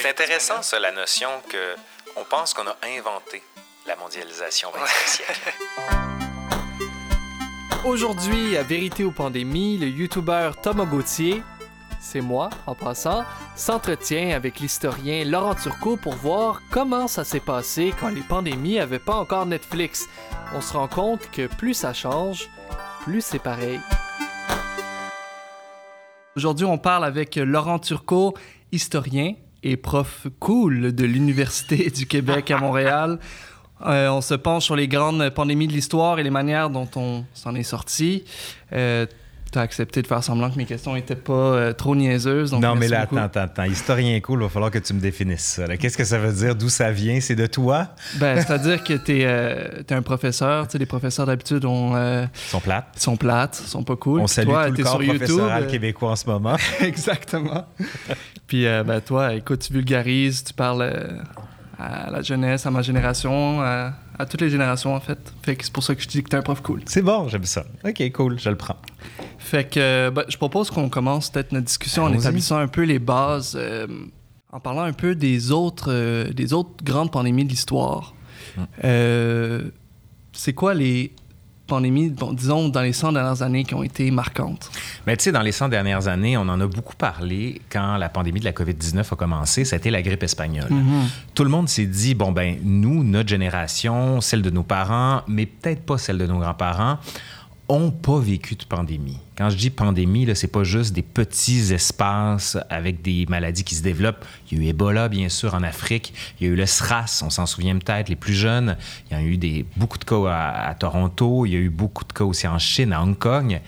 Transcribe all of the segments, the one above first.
C'est intéressant, ça, la notion que on pense qu'on a inventé la mondialisation au 20e siècle. Aujourd'hui, à Vérité ou Pandémie, le YouTuber Thomas Gauthier, c'est moi en passant, s'entretient avec l'historien Laurent Turcot pour voir comment ça s'est passé quand les pandémies n'avaient pas encore Netflix. On se rend compte que plus ça change, plus c'est pareil. Aujourd'hui, on parle avec Laurent Turcot, historien et prof cool de l'Université du Québec à Montréal. Euh, on se penche sur les grandes pandémies de l'histoire et les manières dont on s'en est sorti. Euh, tu as accepté de faire semblant que mes questions n'étaient pas euh, trop niaiseuses. non, mais là, attends, attends, attends. Historien cool, il va falloir que tu me définisses ça. Qu'est-ce que ça veut dire? D'où ça vient? C'est de toi? Ben, c'est-à-dire que tu es, un professeur. Tu sais, les professeurs d'habitude ont... sont plates. sont plates, sont pas cool. On salue toi, tout le corps professoral québécois en ce moment. Exactement. Puis, ben, toi, écoute, tu vulgarises, tu parles à la jeunesse, à ma génération, à, toutes les générations en fait. Fait que c'est pour ça que je dis que t'es un prof cool. C'est bon, j'aime ça. Ok, cool, je le prends. Fait que ben, je propose qu'on commence peut-être notre discussion en établissant un peu les bases, euh, en parlant un peu des autres, euh, des autres grandes pandémies de l'histoire. Hum. Euh, c'est quoi les pandémies, disons, dans les 100 dernières années qui ont été marquantes? Mais tu sais, dans les 100 dernières années, on en a beaucoup parlé quand la pandémie de la COVID-19 a commencé. C'était la grippe espagnole. Mm-hmm. Tout le monde s'est dit, bon, ben nous, notre génération, celle de nos parents, mais peut-être pas celle de nos grands-parents, ont pas vécu de pandémie. Quand je dis pandémie, ce n'est pas juste des petits espaces avec des maladies qui se développent. Il y a eu Ebola, bien sûr, en Afrique. Il y a eu le SRAS, on s'en souvient peut-être, les plus jeunes. Il y a eu des, beaucoup de cas à, Toronto. Il y a eu beaucoup de cas aussi en Chine, à Hong Kong.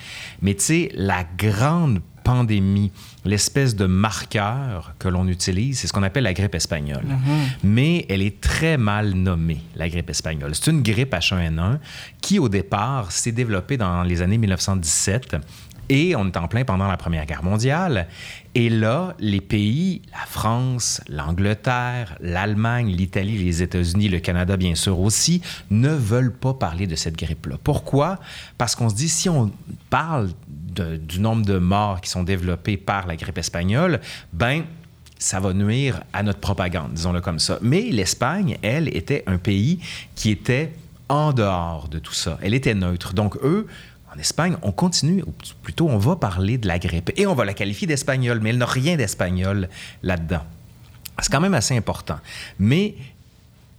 Mais tu sais, la grande pandémie, l'espèce de marqueur que l'on utilise, c'est ce qu'on appelle la grippe espagnole. Mhm. Mais elle est très mal nommée, la grippe espagnole. C'est une grippe H1N1 qui, au départ, s'est développée dans les années 1917 et on est en plein pendant la Première Guerre mondiale. Et là, les pays, la France, l'Angleterre, l'Allemagne, l'Italie, les États-Unis, le Canada bien sûr aussi, ne veulent pas parler de cette grippe-là. Pourquoi? Parce qu'on se dit, si on parle du nombre de morts qui sont développés par la grippe espagnole, ben ça va nuire à notre propagande, disons-le comme ça. Mais l'Espagne, elle, était un pays qui était en dehors de tout ça. Elle était neutre. Donc, eux, Espagne, on continue, ou plutôt on va parler de la grippe et on va la qualifier d'espagnole, mais elle n'a rien d'espagnol là-dedans. C'est quand même assez important. Mais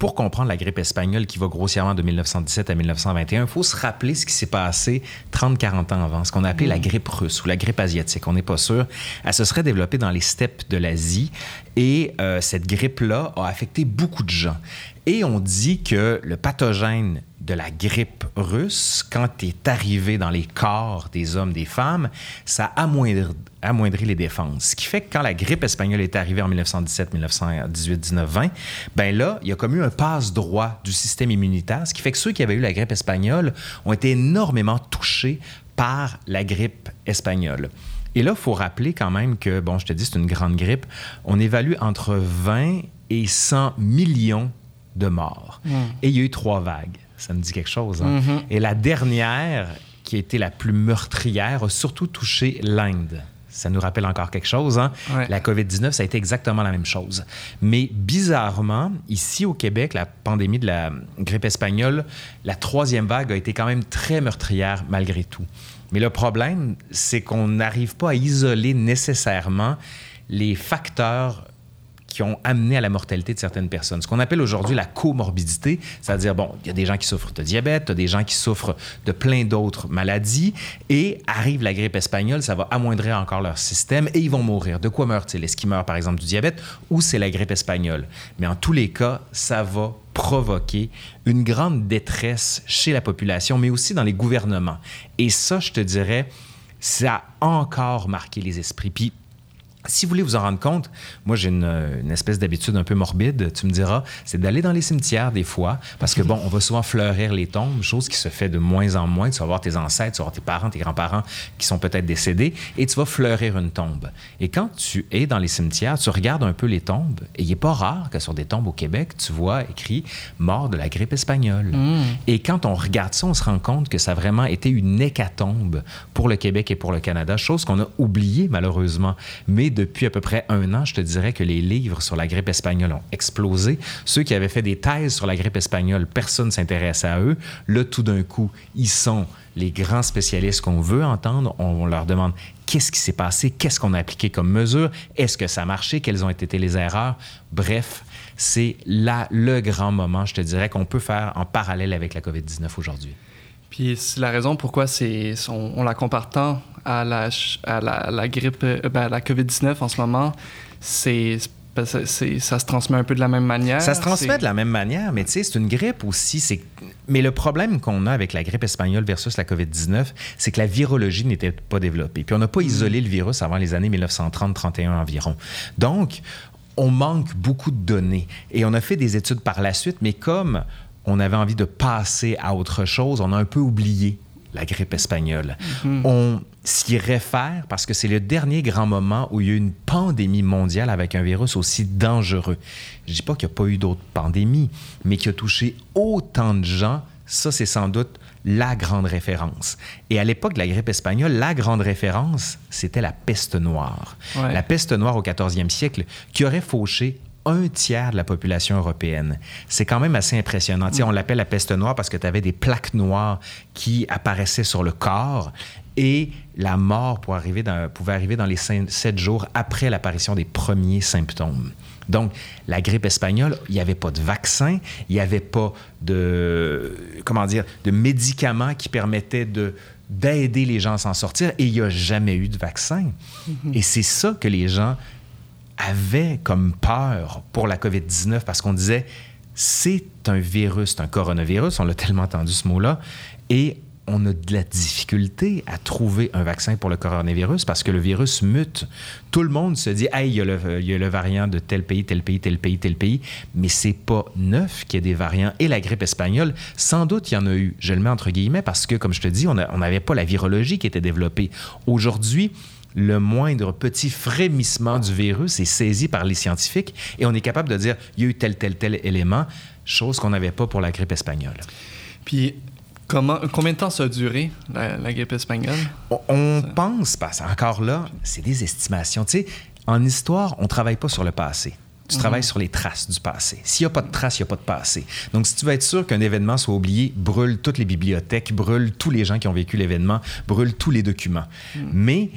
pour comprendre la grippe espagnole qui va grossièrement de 1917 à 1921, il faut se rappeler ce qui s'est passé 30-40 ans avant, ce qu'on a appelé la mm. grippe russe ou la grippe asiatique. On n'est pas sûr. Elle se serait développée dans les steppes de l'Asie et euh, cette grippe-là a affecté beaucoup de gens. Et on dit que le pathogène de la grippe russe, quand est arrivé dans les corps des hommes, des femmes, ça a amoindri, les défenses. Ce qui fait que quand la grippe espagnole est arrivée en 1917, 1918, 19, 20, ben là, il y a comme eu un passe-droit du système immunitaire, ce qui fait que ceux qui avaient eu la grippe espagnole ont été énormément touchés par la grippe espagnole. Et là, il faut rappeler quand même que, bon, je te dis, c'est une grande grippe. On évalue entre 20 et 100 millions de morts. Hmm. Et il y a eu trois vagues. Ça me dit quelque chose. Hein? Mm-hmm. Et la dernière, qui a été la plus meurtrière, a surtout touché l'Inde. Ça nous rappelle encore quelque chose. Hein? La COVID-19, ça a été exactement la même chose. Mais bizarrement, ici au Québec, la pandémie de la grippe espagnole, la troisième vague a été quand même très meurtrière malgré tout. Mais le problème, c'est qu'on n'arrive pas à isoler nécessairement les facteurs qui ont amené à la mortalité de certaines personnes. Ce qu'on appelle aujourd'hui la comorbidité, c'est-à-dire, bon, il y a des gens qui souffrent de diabète, il y a des gens qui souffrent de plein d'autres maladies, et arrive la grippe espagnole, ça va amoindrir encore leur système et ils vont mourir. De quoi meurent-ils? Est-ce qu'ils meurent, par exemple, du diabète ou c'est la grippe espagnole? Mais en tous les cas, ça va provoquer une grande détresse chez la population, mais aussi dans les gouvernements. Et ça, je te dirais, ça a encore marqué les esprits. Puis si vous voulez vous en rendre compte, moi j'ai une, espèce d'habitude un peu morbide, tu me diras, c'est d'aller dans les cimetières des fois, parce que bon, on va souvent fleurir les tombes, chose qui se fait de moins en moins. Tu vas voir tes ancêtres, tu vas voir tes parents, tes grands-parents qui sont peut-être décédés, et tu vas fleurir une tombe. Et quand tu es dans les cimetières, tu regardes un peu les tombes, et il n'est pas rare que sur des tombes au Québec, tu vois écrit mort de la grippe espagnole. Mmh. Et quand on regarde ça, on se rend compte que ça a vraiment été une hécatombe pour le Québec et pour le Canada, chose qu'on a oubliée malheureusement. Mais depuis à peu près un an, je te dirais que les livres sur la grippe espagnole ont explosé. Ceux qui avaient fait des thèses sur la grippe espagnole, personne ne s'intéresse à eux. Là, tout d'un coup, ils sont les grands spécialistes qu'on veut entendre. On, leur demande qu'est-ce qui s'est passé, qu'est-ce qu'on a appliqué comme mesure, est-ce que ça a marché, quelles ont été les erreurs? Bref, c'est là le grand moment, je te dirais, qu'on peut faire en parallèle avec la COVID-19 aujourd'hui. Puis la raison pourquoi on, la compare tant à la, à la, grippe, euh, ben, à la COVID-19 en ce moment, c'est ça se transmet un peu de la même manière. Ça se transmet de la même manière, mais tu sais, c'est une grippe aussi. C'est... Mais le problème qu'on a avec la grippe espagnole versus la COVID-19, c'est que la virologie n'était pas développée. Puis on n'a pas mm. isolé le virus avant les années 1930-31 environ. Donc, on manque beaucoup de données. Et on a fait des études par la suite, mais comme on avait envie de passer à autre chose, on a un peu oublié la grippe espagnole. Mhm. On s'y réfère parce que c'est le dernier grand moment où il y a eu une pandémie mondiale avec un virus aussi dangereux. Je ne dis pas qu'il n'y a pas eu d'autres pandémies, mais qui a touché autant de gens, ça c'est sans doute la grande référence. Et à l'époque de la grippe espagnole, la grande référence, c'était la peste noire. La peste noire au 14e siècle qui aurait fauché un tiers de la population européenne. C'est quand même assez impressionnant. On l'appelle la peste noire parce que tu avais des plaques noires qui apparaissaient sur le corps et la mort pouvait arriver dans, les sept jours après l'apparition des premiers symptômes. Donc, la grippe espagnole, il n'y avait pas de vaccin, il n'y avait pas de, comment dire, de médicaments qui permettaient de, d'aider les gens à s'en sortir et il n'y a jamais eu de vaccin. Et c'est ça que les gens avait comme peur pour la COVID-19 parce qu'on disait c'est un virus, c'est un coronavirus, on l'a tellement entendu ce mot-là, et on a de la difficulté à trouver un vaccin pour le coronavirus parce que le virus mute. Tout le monde se dit, hey, il y, a le, variant de tel pays, tel pays, tel pays, tel pays, mais c'est pas neuf qu'il y ait des variants. Et la grippe espagnole, sans doute, il y en a eu. Je le mets entre guillemets parce que, comme je te dis, on n'avait pas la virologie qui était développée. Aujourd'hui, le moindre petit frémissement du virus est saisi par les scientifiques et on est capable de dire il y a eu tel, tel, tel élément, chose qu'on n'avait pas pour la grippe espagnole. Puis, comment, combien de temps ça a duré, la, grippe espagnole? On, pense, parce encore là, c'est des estimations. Tu sais, en histoire, on ne travaille pas sur le passé. Tu travailles mhm. sur les traces du passé. S'il n'y a pas de traces, il n'y a pas de passé. Donc, si tu veux être sûr qu'un événement soit oublié, brûle toutes les bibliothèques, brûle tous les gens qui ont vécu l'événement, brûle tous les documents. Mhm. Mais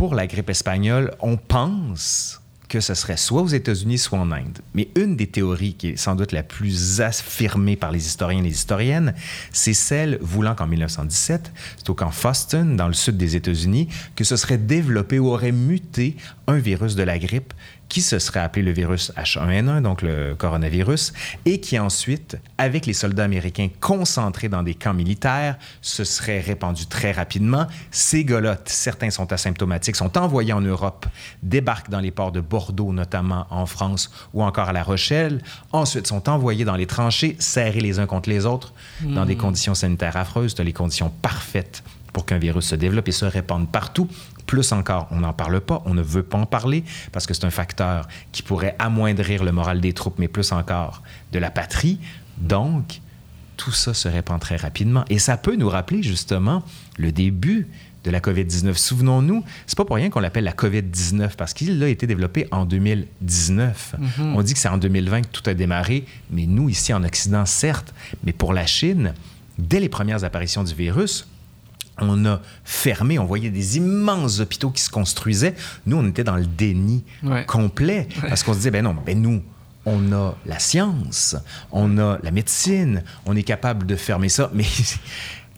pour la grippe espagnole, on pense que ce serait soit aux États-Unis, soit en Inde. Mais une des théories qui est sans doute la plus affirmée par les historiens et les historiennes, c'est celle voulant qu'en 1917, c'est au camp Foston, dans le sud des États-Unis, que ce serait développé ou aurait muté un virus de la grippe qui se serait appelé le virus H1N1, donc le coronavirus, et qui ensuite, avec les soldats américains concentrés dans des camps militaires, se serait répandu très rapidement. Ces gars certains sont asymptomatiques, sont envoyés en Europe, débarquent dans les ports de Bordeaux, notamment en France, ou encore à La Rochelle, ensuite sont envoyés dans les tranchées, serrés les uns contre les autres, dans des hmm. conditions sanitaires affreuses, dans les conditions parfaites pour qu'un virus se développe et se répande partout. Plus encore, on n'en parle pas, on ne veut pas en parler parce que c'est un facteur qui pourrait amoindrir le moral des troupes, mais plus encore de la patrie. Donc, tout ça se répand très rapidement. Et ça peut nous rappeler justement le début de la COVID-19. Souvenons-nous, c'est pas pour rien qu'on l'appelle la COVID-19 parce qu'il a été développé en 2019. Mm-hmm. On dit que c'est en 2020 que tout a démarré, mais nous ici en Occident, certes, mais pour la Chine, dès les premières apparitions du virus, on a fermé, on voyait des immenses hôpitaux qui se construisaient. Nous, on était dans le déni complet parce qu'on se disait, ben non, ben nous, on a la science, on a la médecine, on est capable de fermer ça, mais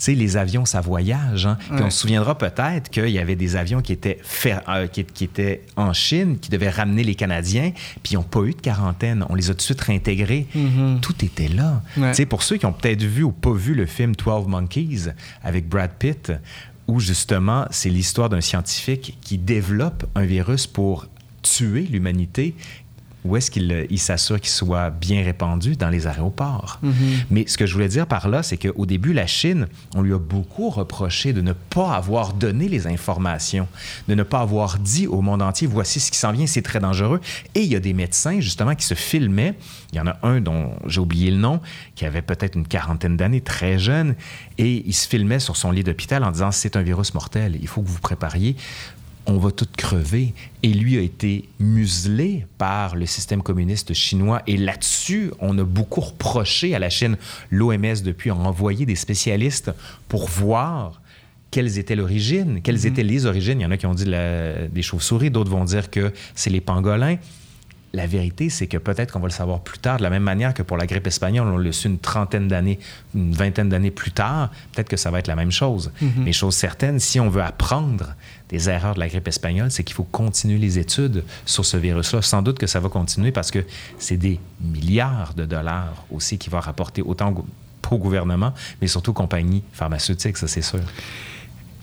sais, les avions, ça voyage. Hein? on se souviendra peut-être qu'il y avait des avions qui étaient, euh, qui, étaient en Chine, qui devaient ramener les Canadiens, puis ils n'ont pas eu de quarantaine. On les a tout de suite réintégrés. Mm-hmm. Tout était là. sais, Pour ceux qui ont peut-être vu ou pas vu le film 12 Monkeys avec Brad Pitt, où justement, c'est l'histoire d'un scientifique qui développe un virus pour tuer l'humanité où est-ce qu'il il s'assure qu'il soit bien répandu dans les aéroports. Mm-hmm. Mais ce que je voulais dire par là, c'est qu'au début, la Chine, on lui a beaucoup reproché de ne pas avoir donné les informations, de ne pas avoir dit au monde entier, voici ce qui s'en vient, c'est très dangereux. Et il y a des médecins, justement, qui se filmaient. Il y en a un dont j'ai oublié le nom, qui avait peut-être une quarantaine d'années, très jeune, et il se filmait sur son lit d'hôpital en disant, c'est un virus mortel, il faut que vous vous prépariez on va tout crever. Et lui a été muselé par le système communiste chinois. Et là-dessus, on a beaucoup reproché à la Chine. L'OMS, depuis, a envoyé des spécialistes pour voir quelles étaient l'origine, quelles Mhm. étaient les origines. Il y en a qui ont dit la- des chauves-souris, d'autres vont dire que c'est les pangolins. La vérité, c'est que peut-être qu'on va le savoir plus tard, de la même manière que pour la grippe espagnole, on l'a su une trentaine d'années, une vingtaine d'années plus tard, peut-être que ça va être la même chose. Mais chose certaine, si on veut apprendre des erreurs de la grippe espagnole, c'est qu'il faut continuer les études sur ce virus-là. Sans doute que ça va continuer parce que c'est des milliards de dollars aussi qui va rapporter autant au, gouvernement, mais surtout aux compagnies pharmaceutiques, ça c'est sûr.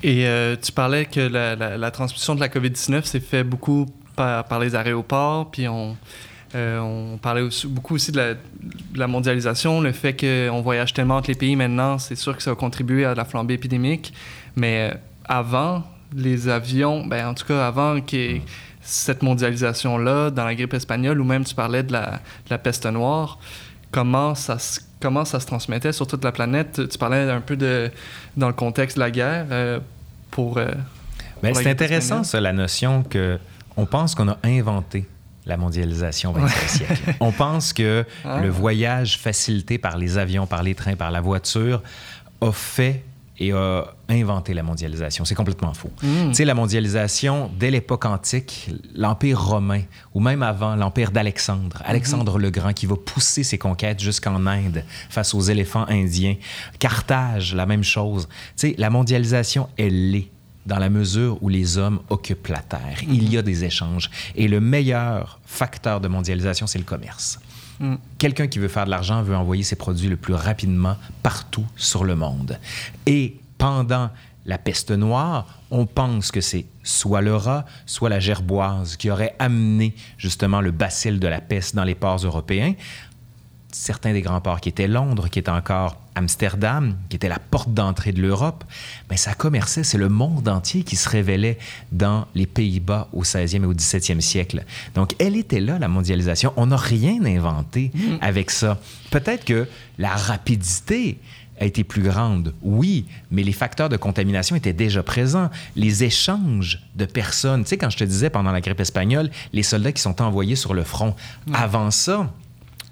Et euh, tu parlais que la, la- la transmission de la COVID-19 s'est fait beaucoup par, par les aéroports, puis on, euh, on parlait aussi- beaucoup aussi de la, de la mondialisation, le fait qu'on voyage tellement entre les pays maintenant, c'est sûr que ça a contribué à la flambée épidémique, mais euh, avant, les avions, ben, en tout cas avant ait cette mondialisation-là, dans la grippe espagnole, ou même tu parlais de la, de la peste noire, comment ça, se- comment ça se transmettait sur toute la planète? Tu parlais un peu de, dans le contexte de la guerre euh, pour... euh, Ben, pour c'est intéressant, espagnole. ça, la notion que on pense qu'on a inventé la mondialisation au 20e siècle. On pense que Ah. le voyage facilité par les avions, par les trains, par la voiture a fait et a inventé la mondialisation. C'est complètement faux. Mm. Tu sais, la mondialisation, dès l'époque antique, l'Empire romain, ou même avant, l'Empire d'Alexandre, Alexandre le Grand, qui va pousser ses conquêtes jusqu'en Inde face aux éléphants indiens. Carthage, la même chose. Tu sais, la mondialisation, elle l'est dans la mesure où les hommes occupent la Terre. Il y a des échanges. Et le meilleur facteur de mondialisation, c'est le commerce. Mm. Quelqu'un qui veut faire de l'argent veut envoyer ses produits le plus rapidement partout sur le monde. Et pendant la peste noire, on pense que c'est soit le rat, soit la gerboise qui aurait amené justement le bacille de la peste dans les ports européens. Certains des grands ports qui étaient Londres, qui étaient encore Amsterdam, qui était la porte d'entrée de l'Europe, mais ça commerçait, c'est le monde entier qui se révélait dans les Pays-Bas au 16e et au 17e siècle. Donc, elle était là, la mondialisation. On n'a rien inventé avec ça. Peut-être que la rapidité a été plus grande, oui, mais les facteurs de contamination étaient déjà présents. Les échanges de personnes, tu sais, quand je te disais pendant la grippe espagnole, les soldats qui sont envoyés sur le front, avant ça,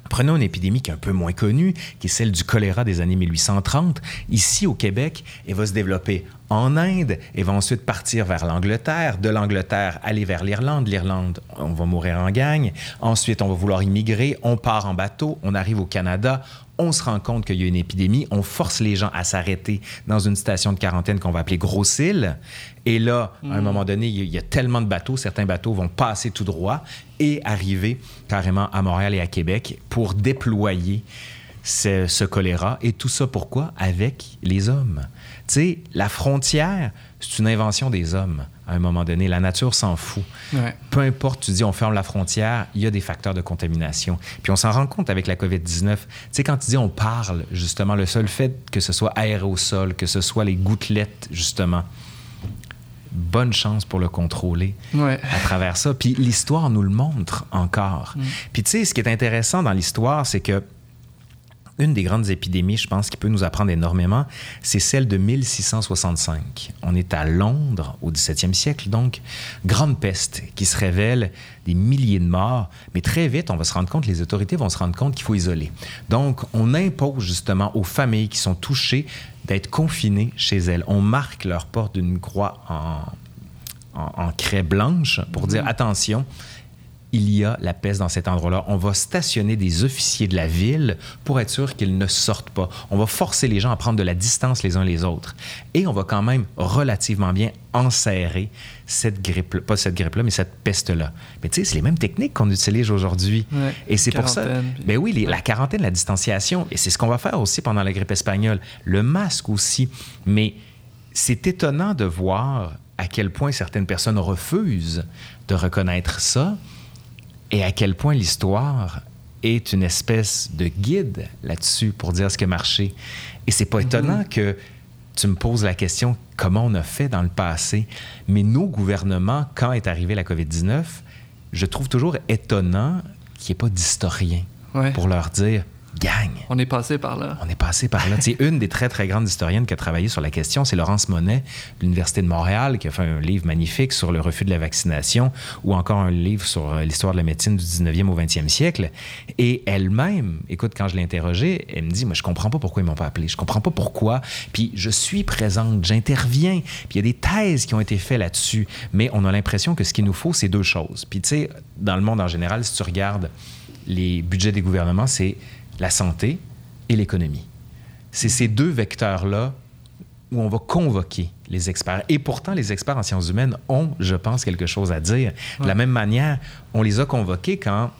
Prenons une épidémie qui est un peu moins connue, qui est celle du choléra des années 1830. Ici, au Québec, elle va se développer en Inde, elle va ensuite partir vers l'Angleterre, de l'Angleterre aller vers l'Irlande, l'Irlande, on va mourir en gang. Ensuite, on va vouloir immigrer, on part en bateau, on arrive au Canada, on se rend compte qu'il y a une épidémie, on force les gens à s'arrêter dans une station de quarantaine qu'on va appeler Gros-Île. Et là, à un moment donné, il y a tellement de bateaux, certains bateaux vont passer tout droit et arriver carrément à Montréal et à Québec pour déployer ce, ce choléra. Et tout ça pourquoi? Avec les hommes. Tu sais, la frontière, c'est une invention des hommes à un moment donné. La nature s'en fout. Ouais. Peu importe, tu dis on ferme la frontière, il y a des facteurs de contamination. Puis on s'en rend compte avec la COVID-19. Tu sais, quand tu dis on parle, justement, le seul fait que ce soit aérosol, que ce soit les gouttelettes, justement, bonne chance pour le contrôler Ouais. à travers ça. Puis l'histoire nous le montre encore. Puis tu sais, ce qui est intéressant dans l'histoire, c'est que une des grandes épidémies, je pense, qui peut nous apprendre énormément, c'est celle de 1665. On est à Londres au 17e siècle, donc grande peste qui se révèle, des milliers de morts, mais très vite, on va se rendre compte, les autorités vont se rendre compte qu'il faut isoler. Donc, on impose justement aux familles qui sont touchées d'être confinées chez elles. On marque leur porte d'une croix en, en, en craie blanche pour dire attention, il y a la peste dans cet endroit-là. On va stationner des officiers de la ville pour être sûr qu'ils ne sortent pas. On va forcer les gens à prendre de la distance les uns les autres. Et on va quand même relativement bien enserrer cette grippe, pas cette grippe-là, mais cette peste-là. Mais tu sais, c'est les mêmes techniques qu'on utilise aujourd'hui. Ouais. Et c'est pour ça. Puis- Ben oui, les- la quarantaine, la distanciation, et c'est ce qu'on va faire aussi pendant la grippe espagnole. Le masque aussi. Mais c'est étonnant de voir à quel point certaines personnes refusent de reconnaître ça et à quel point l'histoire est une espèce de guide là-dessus pour dire ce qui a marché. Et c'est pas étonnant que tu me poses la question comment on a fait dans le passé? Mais nos gouvernements, quand est arrivée la COVID-19, je trouve toujours étonnant qu'il n'y ait pas d'historien Ouais. pour leur dire Gang! On est passé par là. On est passé par là. C'est une des très, très grandes historiennes qui a travaillé sur la question, c'est Laurence Monet de l'Université de Montréal, qui a fait un livre magnifique sur le refus de la vaccination, ou encore un livre sur euh, l'histoire de la médecine du 19e au 20e siècle. Et elle-même, écoute, quand je l'ai interrogée, elle me dit, moi, je comprends pas pourquoi ils m'ont pas appelé. Je comprends pas pourquoi. Puis je suis présente, j'interviens. Puis il y a des thèses qui ont été faites là-dessus. Mais on a l'impression que ce qu'il nous faut, c'est deux choses. Puis tu sais, dans le monde en général, si tu regardes les budgets des gouvernements, c'est la santé et l'économie. C'est ces deux vecteurs-là où on va convoquer les experts. Et pourtant, les experts en sciences humaines ont, je pense, quelque chose à dire. De la même manière, on les a convoqués quand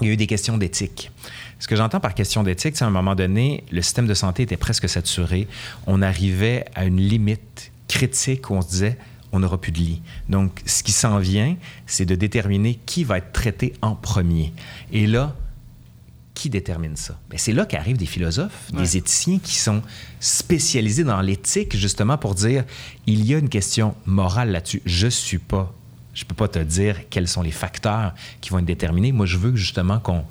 il y a eu des questions d'éthique. Ce que j'entends par question d'éthique, c'est à un moment donné, le système de santé était presque saturé. On arrivait à une limite critique où on se disait, on n'aura plus de lit. Donc, ce qui s'en vient, c'est de déterminer qui va être traité en premier. Et là, qui détermine ça? Ben, c'est là qu'arrivent des philosophes, des éthiciens qui sont spécialisés dans l'éthique, justement, pour dire il y a une question morale là-dessus. Je suis pas, je peux pas te dire quels sont les facteurs qui vont être déterminés. Moi, je veux justement qu'on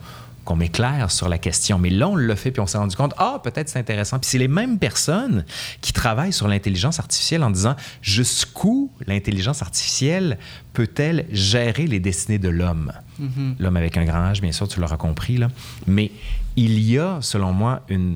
qu'on m'éclaire sur la question. Mais là, on l'a fait, puis on s'est rendu compte, ah, peut-être c'est intéressant. Puis c'est les mêmes personnes qui travaillent sur l'intelligence artificielle en disant, jusqu'où l'intelligence artificielle peut-elle gérer les destinées de l'homme? Mm-hmm. L'homme avec un grand H, bien sûr, tu l'auras compris, là. Mais il y a, selon moi, une,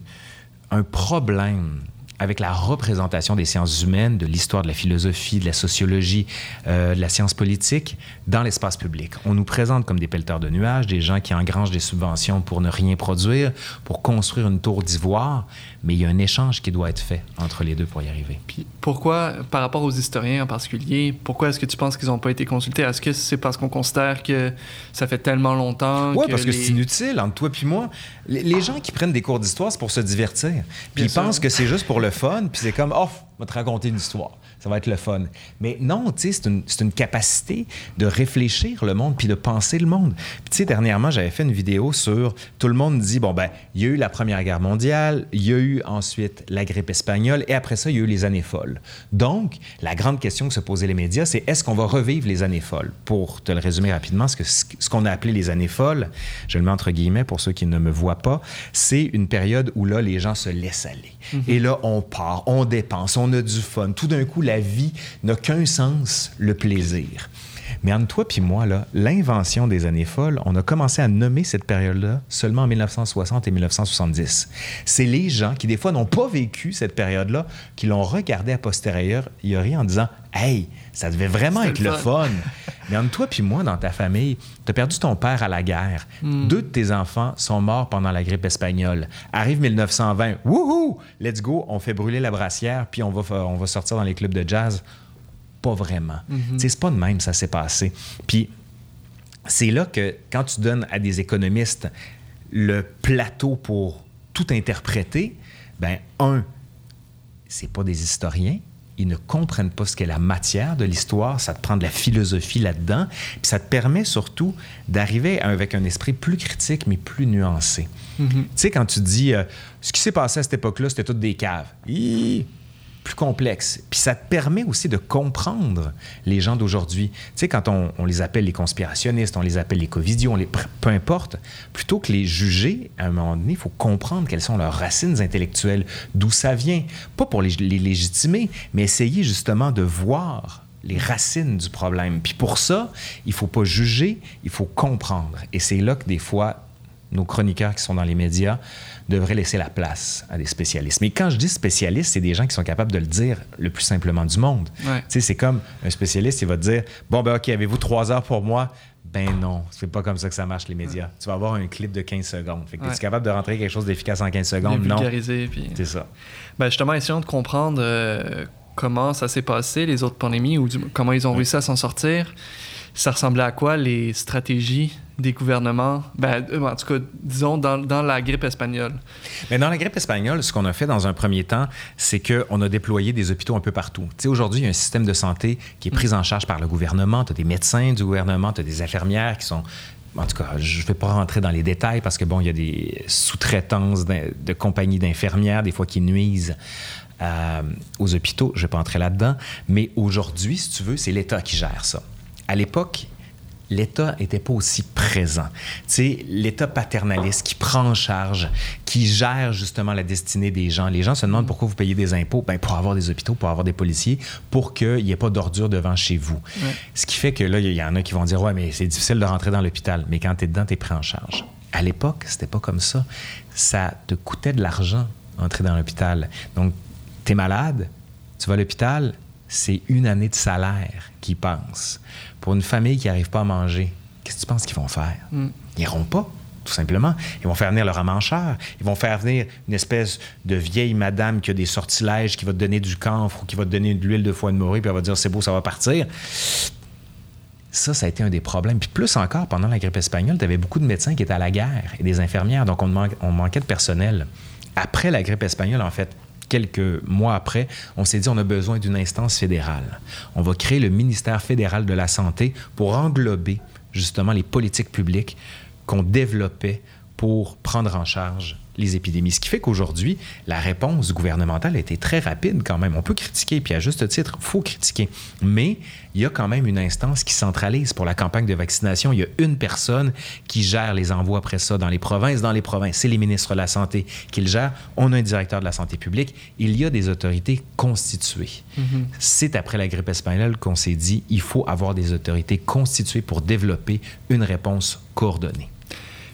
un problème avec la représentation des sciences humaines, de l'histoire, de la philosophie, de la sociologie, euh, de la science politique dans l'espace public. On nous présente comme des pelleteurs de nuages, des gens qui engrangent des subventions pour ne rien produire, pour construire une tour d'ivoire, mais il y a un échange qui doit être fait entre les deux pour y arriver. Puis pourquoi, par rapport aux historiens en particulier, pourquoi est-ce que tu penses qu'ils n'ont pas été consultés? Est-ce que c'est parce qu'on considère que ça fait tellement longtemps Oui, parce que c'est inutile entre toi puis moi. Les, les gens qui prennent des cours d'histoire, c'est pour se divertir. Puis Bien ils sûr. pensent que c'est juste pour le fun, puis c'est comme, oh, vais te raconter une histoire. Ça va être le fun. Mais non, tu sais, c'est une, une capacité de réfléchir le monde puis de penser le monde. Puis tu sais, dernièrement, j'avais fait une vidéo sur tout le monde dit, bon, ben, il y a eu la Première Guerre mondiale, il y a eu ensuite la grippe espagnole, et après ça, il y a eu les années folles. Donc, la grande question que se posaient les médias, c'est est-ce qu'on va revivre les années folles? Pour te le résumer rapidement, ce que- ce qu'on a appelé les années folles, je le mets entre guillemets pour ceux qui ne me voient pas, c'est une période où là, les gens se laissent aller. Et là, on part, on dépense, on a du fun. Tout d'un coup, la vie n'a qu'un sens, le plaisir. Mais entre toi puis moi, l'invention des années folles, on a commencé à nommer cette période-là seulement en 1960 et 1970. C'est les gens qui, des fois, n'ont pas vécu cette période-là, qui l'ont regardé à posteriori en disant Hey, ça devait vraiment être le fun. Mais entre toi puis moi, dans ta famille, tu as perdu ton père à la guerre. Deux de tes enfants sont morts pendant la grippe espagnole. Arrive 1920, wouhou, let's go, on fait brûler la brassière, puis on va, fa- on va sortir dans les clubs de jazz. Pas vraiment. Sais, C'est pas de même, ça s'est passé. Puis c'est là que quand tu donnes à des économistes le plateau pour tout interpréter, ben un, c'est pas des historiens. Ils ne comprennent pas ce qu'est la matière de l'histoire. Ça te prend de la philosophie là-dedans. Puis ça te permet surtout d'arriver avec un esprit plus critique, mais plus nuancé. Tu sais, quand tu dis euh, ce qui s'est passé à cette époque-là, c'était toutes des caves. Hi! Plus complexe. Puis ça te permet aussi de comprendre les gens d'aujourd'hui. Tu sais, quand on, les appelle les conspirationnistes, on les appelle les covidios, on les, peu importe, plutôt que les juger, à un moment donné, il faut comprendre quelles sont leurs racines intellectuelles, d'où ça vient. Pas pour les, les légitimer, mais essayer justement de voir les racines du problème. Puis pour ça, il faut pas juger, il faut comprendre. Et c'est là que des fois, nos chroniqueurs qui sont dans les médias devraient laisser la place à des spécialistes. Mais quand je dis spécialiste, c'est des gens qui sont capables de le dire le plus simplement du monde. Ouais. C'est comme un spécialiste, il va te dire Bon, ben, OK, avez-vous trois heures pour moi Ben non, c'est pas comme ça que ça marche, les médias. Tu vas avoir un clip de 15 secondes. Fait que Ouais. es capable de rentrer quelque chose d'efficace en 15 de secondes? Non. vulgariser. Puis... C'est ça. Ben justement, essayons de comprendre euh, comment ça s'est passé, les autres pandémies, ou du- comment ils ont réussi à s'en sortir. Ça ressemblait à quoi les stratégies des gouvernements? Ben, euh, en tout cas, disons, dans, la grippe espagnole. Mais dans la grippe espagnole, ce qu'on a fait dans un premier temps, c'est qu'on a déployé des hôpitaux un peu partout. Tu sais, aujourd'hui, il y a un système de santé qui est pris en charge par le gouvernement. Tu as des médecins du gouvernement, tu as des infirmières qui sont. En tout cas, je ne vais pas rentrer dans les détails parce que, bon, il y a des sous-traitances de, compagnies d'infirmières, des fois, qui nuisent euh, aux hôpitaux. Je ne vais pas entrer là-dedans. Mais aujourd'hui, si tu veux, c'est l'État qui gère ça. À l'époque, l'État n'était pas aussi présent. Tu sais, l'État paternaliste qui prend en charge, qui gère justement la destinée des gens. Les gens se demandent pourquoi vous payez des impôts? Ben, pour avoir des hôpitaux, pour avoir des policiers, pour qu'il n'y ait pas d'ordures devant chez vous. Ce qui fait que là, il y en a qui vont dire, ouais, mais c'est difficile de rentrer dans l'hôpital. Mais quand tu es dedans, tu es pris en charge. À l'époque, c'était pas comme ça. Ça te coûtait de l'argent entrer dans l'hôpital. Donc, tu es malade, tu vas à l'hôpital, c'est une année de salaire qui passe. Pour une famille qui n'arrive pas à manger, qu'est-ce que tu penses qu'ils vont faire? Mm. Ils n'iront pas, tout simplement. Ils vont faire venir leur amancheur. Ils vont faire venir une espèce de vieille madame qui a des sortilèges, qui va te donner du camphre ou qui va te donner de l'huile de foie de morue, puis elle va te dire c'est beau, ça va partir. Ça, ça a été un des problèmes. Puis plus encore, pendant la grippe espagnole, tu avais beaucoup de médecins qui étaient à la guerre et des infirmières, donc on, on manquait de personnel. Après la grippe espagnole, en fait, quelques mois après, on s'est dit on a besoin d'une instance fédérale. On va créer le ministère fédéral de la santé pour englober justement les politiques publiques qu'on développait pour prendre en charge les épidémies. Ce qui fait qu'aujourd'hui, la réponse gouvernementale a été très rapide quand même. On peut critiquer, puis à juste titre, il faut critiquer. Mais il y a quand même une instance qui centralise pour la campagne de vaccination. Il y a une personne qui gère les envois après ça dans les provinces. Dans les provinces, c'est les ministres de la Santé qui le gèrent. On a un directeur de la santé publique. Il y a des autorités constituées. Mm-hmm. C'est après la grippe espagnole qu'on s'est dit, il faut avoir des autorités constituées pour développer une réponse coordonnée.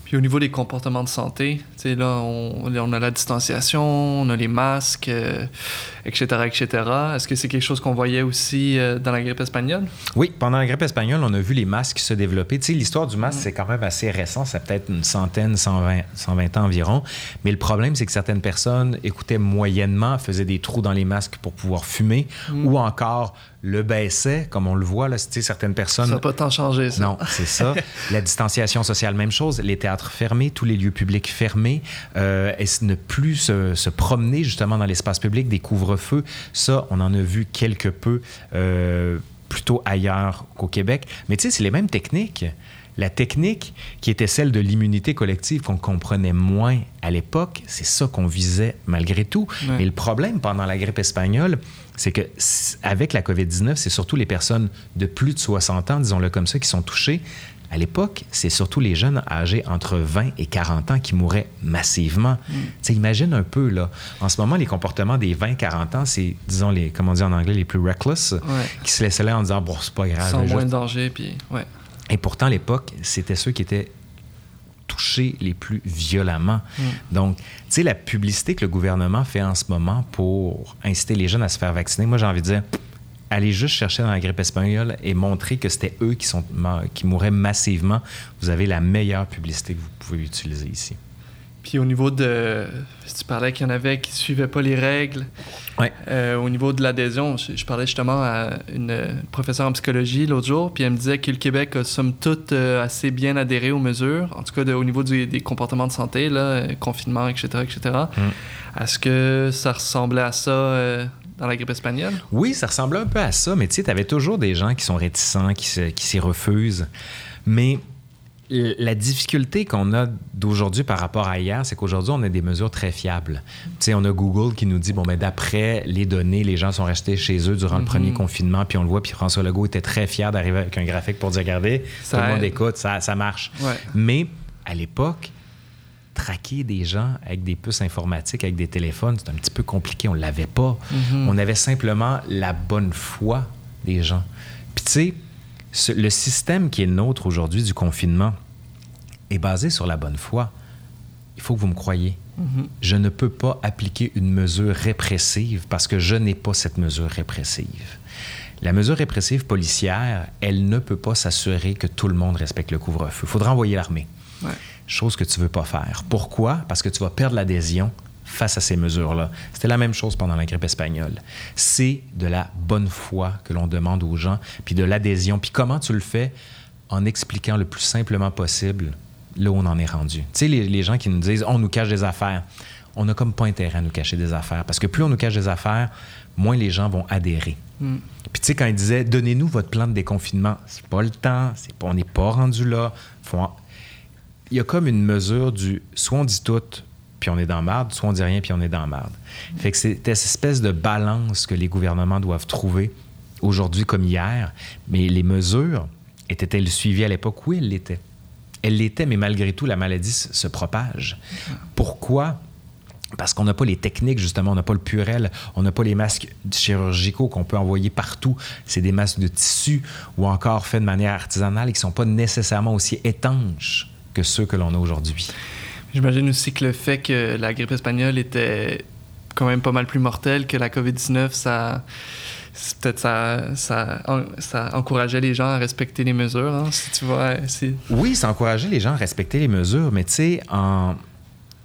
Puis au niveau des comportements de santé, là, on, on, a la distanciation, on a les masques, etc., euh, etc. Est-ce que c'est quelque chose qu'on voyait aussi euh, dans la grippe espagnole? Oui, pendant la grippe espagnole, on a vu les masques se développer. L'histoire du masque, c'est quand même assez récent. Ça peut-être une centaine, 120, 120 ans environ. Mais le problème, c'est que certaines personnes écoutaient moyennement, faisaient des trous dans les masques pour pouvoir fumer, Mm. ou encore le baissaient, comme on le voit, là, certaines personnes... Ça n'a pas tant changé, ça. Non, c'est ça. la distanciation sociale, même chose. Les théâtres fermés, tous les lieux publics fermés, euh, et ne plus se, se, promener justement dans l'espace public, des couvre-feux, ça, on en a vu quelque peu euh, plutôt ailleurs qu'au Québec. Mais tu sais, c'est les mêmes techniques. La technique qui était celle de l'immunité collective qu'on comprenait moins à l'époque, c'est ça qu'on visait malgré tout. Ouais. Mais le problème pendant la grippe espagnole, c'est que avec la COVID-19, c'est surtout les personnes de plus de 60 ans, disons-le comme ça, qui sont touchées. À l'époque, c'est surtout les jeunes âgés entre 20 et 40 ans qui mouraient massivement. Mm. Imagine un peu, là. En ce moment, les comportements des 20-40 ans, c'est, disons, les, comment on dit en anglais, les plus reckless, ouais. qui se laissaient là en disant, bon, c'est pas grave. Sans moins juste... de danger, puis, ouais. Et pourtant, à l'époque, c'était ceux qui étaient touchés les plus violemment. Mm. Donc, tu sais, la publicité que le gouvernement fait en ce moment pour inciter les jeunes à se faire vacciner, moi, j'ai envie de dire, allez juste chercher dans la grippe espagnole et montrer que c'était eux qui, sont, qui mouraient massivement. Vous avez la meilleure publicité que vous pouvez utiliser ici. Puis au niveau de. Tu parlais qu'il y en avait qui ne suivaient pas les règles. Ouais. Euh, au niveau de l'adhésion, je, je, parlais justement à une, professeure en psychologie l'autre jour, puis elle me disait que le Québec a somme toute euh, assez bien adhéré aux mesures, en tout cas de, au niveau du, des comportements de santé, là, euh, confinement, etc. etc. Mm. Est-ce que ça ressemblait à ça euh, dans la grippe espagnole? Oui, ça ressemblait un peu à ça, mais tu sais, tu avais toujours des gens qui sont réticents, qui, se, qui s'y refusent. Mais la difficulté qu'on a d'aujourd'hui par rapport à hier, c'est qu'aujourd'hui, on a des mesures très fiables. Tu sais, on a Google qui nous dit, bon, mais ben, d'après les données, les gens sont restés chez eux durant mm -hmm. le premier confinement, puis on le voit, puis François Legault était très fier d'arriver avec un graphique pour dire, regardez, ça tout le monde écoute, ça, ça marche. Ouais. Mais à l'époque, traquer des gens avec des puces informatiques, avec des téléphones, c'est un petit peu compliqué. On ne l'avait pas. Mm -hmm. On avait simplement la bonne foi des gens. Puis tu sais, le système qui est le nôtre aujourd'hui du confinement est basé sur la bonne foi. Il faut que vous me croyez. Mm -hmm. Je ne peux pas appliquer une mesure répressive parce que je n'ai pas cette mesure répressive. La mesure répressive policière, elle ne peut pas s'assurer que tout le monde respecte le couvre-feu. Il faudra envoyer l'armée. Ouais. Chose que tu ne veux pas faire. Pourquoi? Parce que tu vas perdre l'adhésion face à ces mesures-là. C'était la même chose pendant la grippe espagnole. C'est de la bonne foi que l'on demande aux gens, puis de l'adhésion. Puis comment tu le fais? En expliquant le plus simplement possible là où on en est rendu. Tu sais, les, les, gens qui nous disent on nous cache des affaires. On n'a comme pas intérêt à nous cacher des affaires parce que plus on nous cache des affaires, moins les gens vont adhérer. Mm. Puis tu sais, quand ils disaient donnez-nous votre plan de déconfinement, c'est pas le temps, c'est pas, on n'est pas rendu là. Faut en... Il y a comme une mesure du soit on dit tout, puis on est dans marde, soit on dit rien, puis on est dans marde. Fait que c'est cette espèce de balance que les gouvernements doivent trouver aujourd'hui comme hier. Mais les mesures, était-elle suivie à l'époque? Oui, elle l'était. Elle l'était, mais malgré tout, la maladie se propage. Pourquoi? Parce qu'on n'a pas les techniques, justement, on n'a pas le purel, on n'a pas les masques chirurgicaux qu'on peut envoyer partout. C'est des masques de tissu ou encore faits de manière artisanale et qui ne sont pas nécessairement aussi étanches que ceux que l'on a aujourd'hui. J'imagine aussi que le fait que la grippe espagnole était quand même pas mal plus mortelle que la COVID-19, ça peut-être ça, ça, ça, encourageait les gens à respecter les mesures, hein, si tu vois. Oui, ça encourageait les gens à respecter les mesures, mais tu sais, en,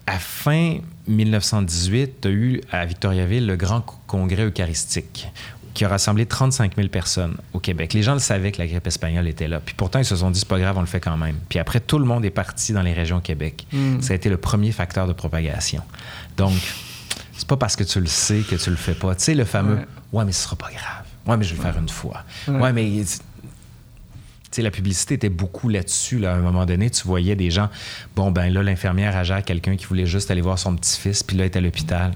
à fin 1918, tu as eu à Victoriaville le grand congrès eucharistique qui a rassemblé 35 000 personnes au Québec. Les gens le savaient que la grippe espagnole était là. Puis pourtant, ils se sont dit, c'est pas grave, on le fait quand même. Puis après, tout le monde est parti dans les régions Québec. Hmm. Ça a été le premier facteur de propagation. Donc, c'est pas parce que tu le sais que tu le fais pas. Tu sais, le fameux, ouais, mais ce sera pas grave. Ouais, mais je vais le faire une fois. Ouais, mais la publicité était beaucoup là-dessus. À un moment donné, tu voyais des gens, bon, ben là, l'infirmière agère quelqu'un qui voulait juste aller voir son petit-fils, puis là, est à l'hôpital.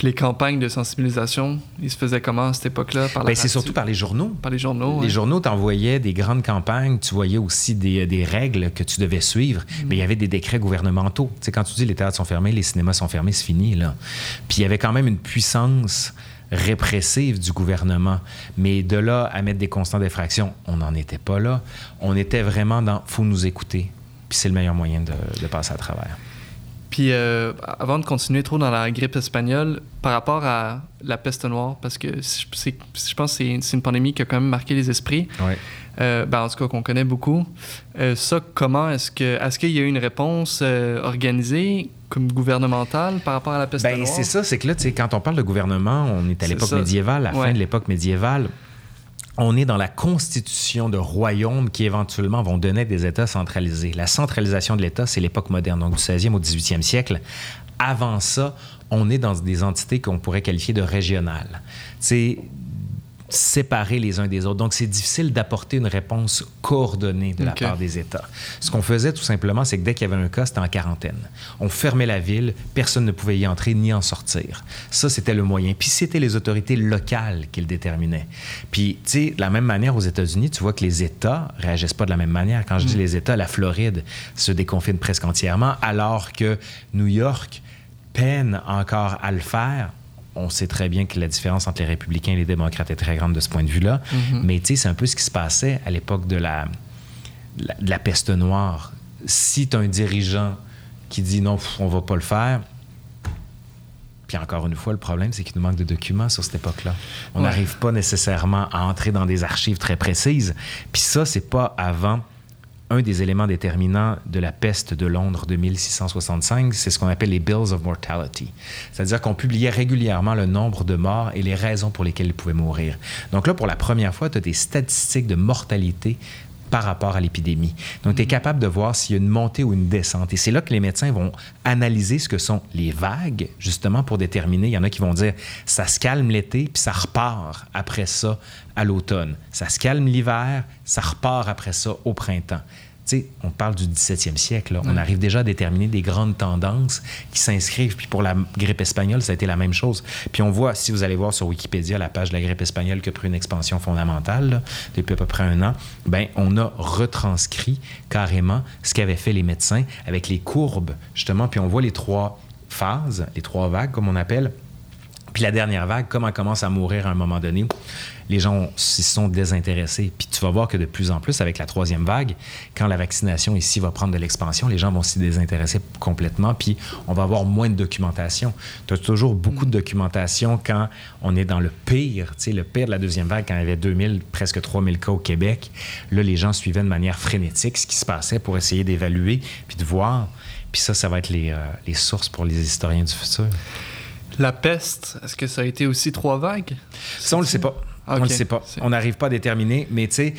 Puis les campagnes de sensibilisation, ils se faisaient comment à cette époque-là? Ben, c'est surtout par les journaux. Par les journaux. Les journaux t'envoyaient des grandes campagnes, tu voyais aussi des, des règles que tu devais suivre, mm. mais il y avait des décrets gouvernementaux. Tu sais, quand tu dis les théâtres sont fermés, les cinémas sont fermés, c'est fini. Là. Puis il y avait quand même une puissance répressive du gouvernement. Mais de là à mettre des constants d'effraction, on n'en était pas là. On était vraiment dans faut nous écouter. Puis c'est le meilleur moyen de, passer à travers. Puis euh, avant de continuer trop dans la grippe espagnole, par rapport à la peste noire, parce que je pense que c'est une pandémie qui a quand même marqué les esprits. Euh, ben, en tout cas qu'on connaît beaucoup. Euh, ça, comment est-ce que est-ce qu'il y a eu une réponse organisée comme gouvernementale par rapport à la peste ben, noire? C'est ça, c'est que là, quand on parle de gouvernement, on est à l'époque médiévale, la fin de l'époque médiévale. On est dans la constitution de royaumes qui éventuellement vont donner des États centralisés. La centralisation de l'État, c'est l'époque moderne, donc du 16e au 18e siècle. Avant ça, on est dans des entités qu'on pourrait qualifier de régionales. Séparés les uns des autres. Donc, c'est difficile d'apporter une réponse coordonnée de la part des États. Ce qu'on faisait tout simplement, c'est que dès qu'il y avait un cas, c'était en quarantaine. On fermait la ville, personne ne pouvait y entrer ni en sortir. Ça, c'était le moyen. Puis c'était les autorités locales qui le déterminaient. Puis, tu sais, de la même manière aux États-Unis, tu vois que les États réagissent pas de la même manière. Quand je dis mm. les États, la Floride se déconfine presque entièrement, alors que New York peine encore à le faire on sait très bien que la différence entre les républicains et les démocrates est très grande de ce point de vue-là. Mhm. Mais tu sais, c'est un peu ce qui se passait à l'époque de la, la, peste noire. Si tu as un dirigeant qui dit non, on va pas le faire, puis encore une fois, le problème, c'est qu'il nous manque de documents sur cette époque-là. On n'arrive pas nécessairement à entrer dans des archives très précises. Puis ça, c'est pas avant un des éléments déterminants de la peste de Londres de 1665, c'est ce qu'on appelle les Bills of Mortality. C'est-à-dire qu'on publiait régulièrement le nombre de morts et les raisons pour lesquelles ils pouvaient mourir. Donc là, pour la première fois, tu as des statistiques de mortalité par rapport à l'épidémie. Donc, tu es capable de voir s'il y a une montée ou une descente. Et c'est là que les médecins vont analyser ce que sont les vagues, justement, pour déterminer. Il y en a qui vont dire ça se calme l'été, puis ça repart après ça à l'automne. Ça se calme l'hiver, ça repart après ça au printemps on parle du 17e siècle. On arrive déjà à déterminer des grandes tendances qui s'inscrivent. Puis pour la grippe espagnole, ça a été la même chose. Puis on voit, si vous allez voir sur Wikipédia la page de la grippe espagnole qui a pris une expansion fondamentale depuis à peu près un an, ben on a retranscrit carrément ce qu'avaient fait les médecins avec les courbes, justement. Puis on voit les trois phases, les trois vagues, comme on appelle. Puis la dernière vague, comment elle commence à mourir à un moment donné? Les gens s'y sont désintéressés. Puis tu vas voir que de plus en plus, avec la troisième vague, quand la vaccination ici va prendre de l'expansion, les gens vont s'y désintéresser complètement, puis on va avoir moins de documentation. Tu as toujours beaucoup de documentation quand on est dans le pire, tu sais, le pire de la deuxième vague, quand il y avait 2000, presque 3000 cas au Québec. Là, les gens suivaient de manière frénétique ce qui se passait pour essayer d'évaluer, puis de voir. Puis ça, ça va être les, euh, les sources pour les historiens du futur. La peste, est-ce que ça a été aussi trois vagues? Ça, on le sait pas. On ne le sait pas. On n'arrive pas à déterminer. Mais tu sais,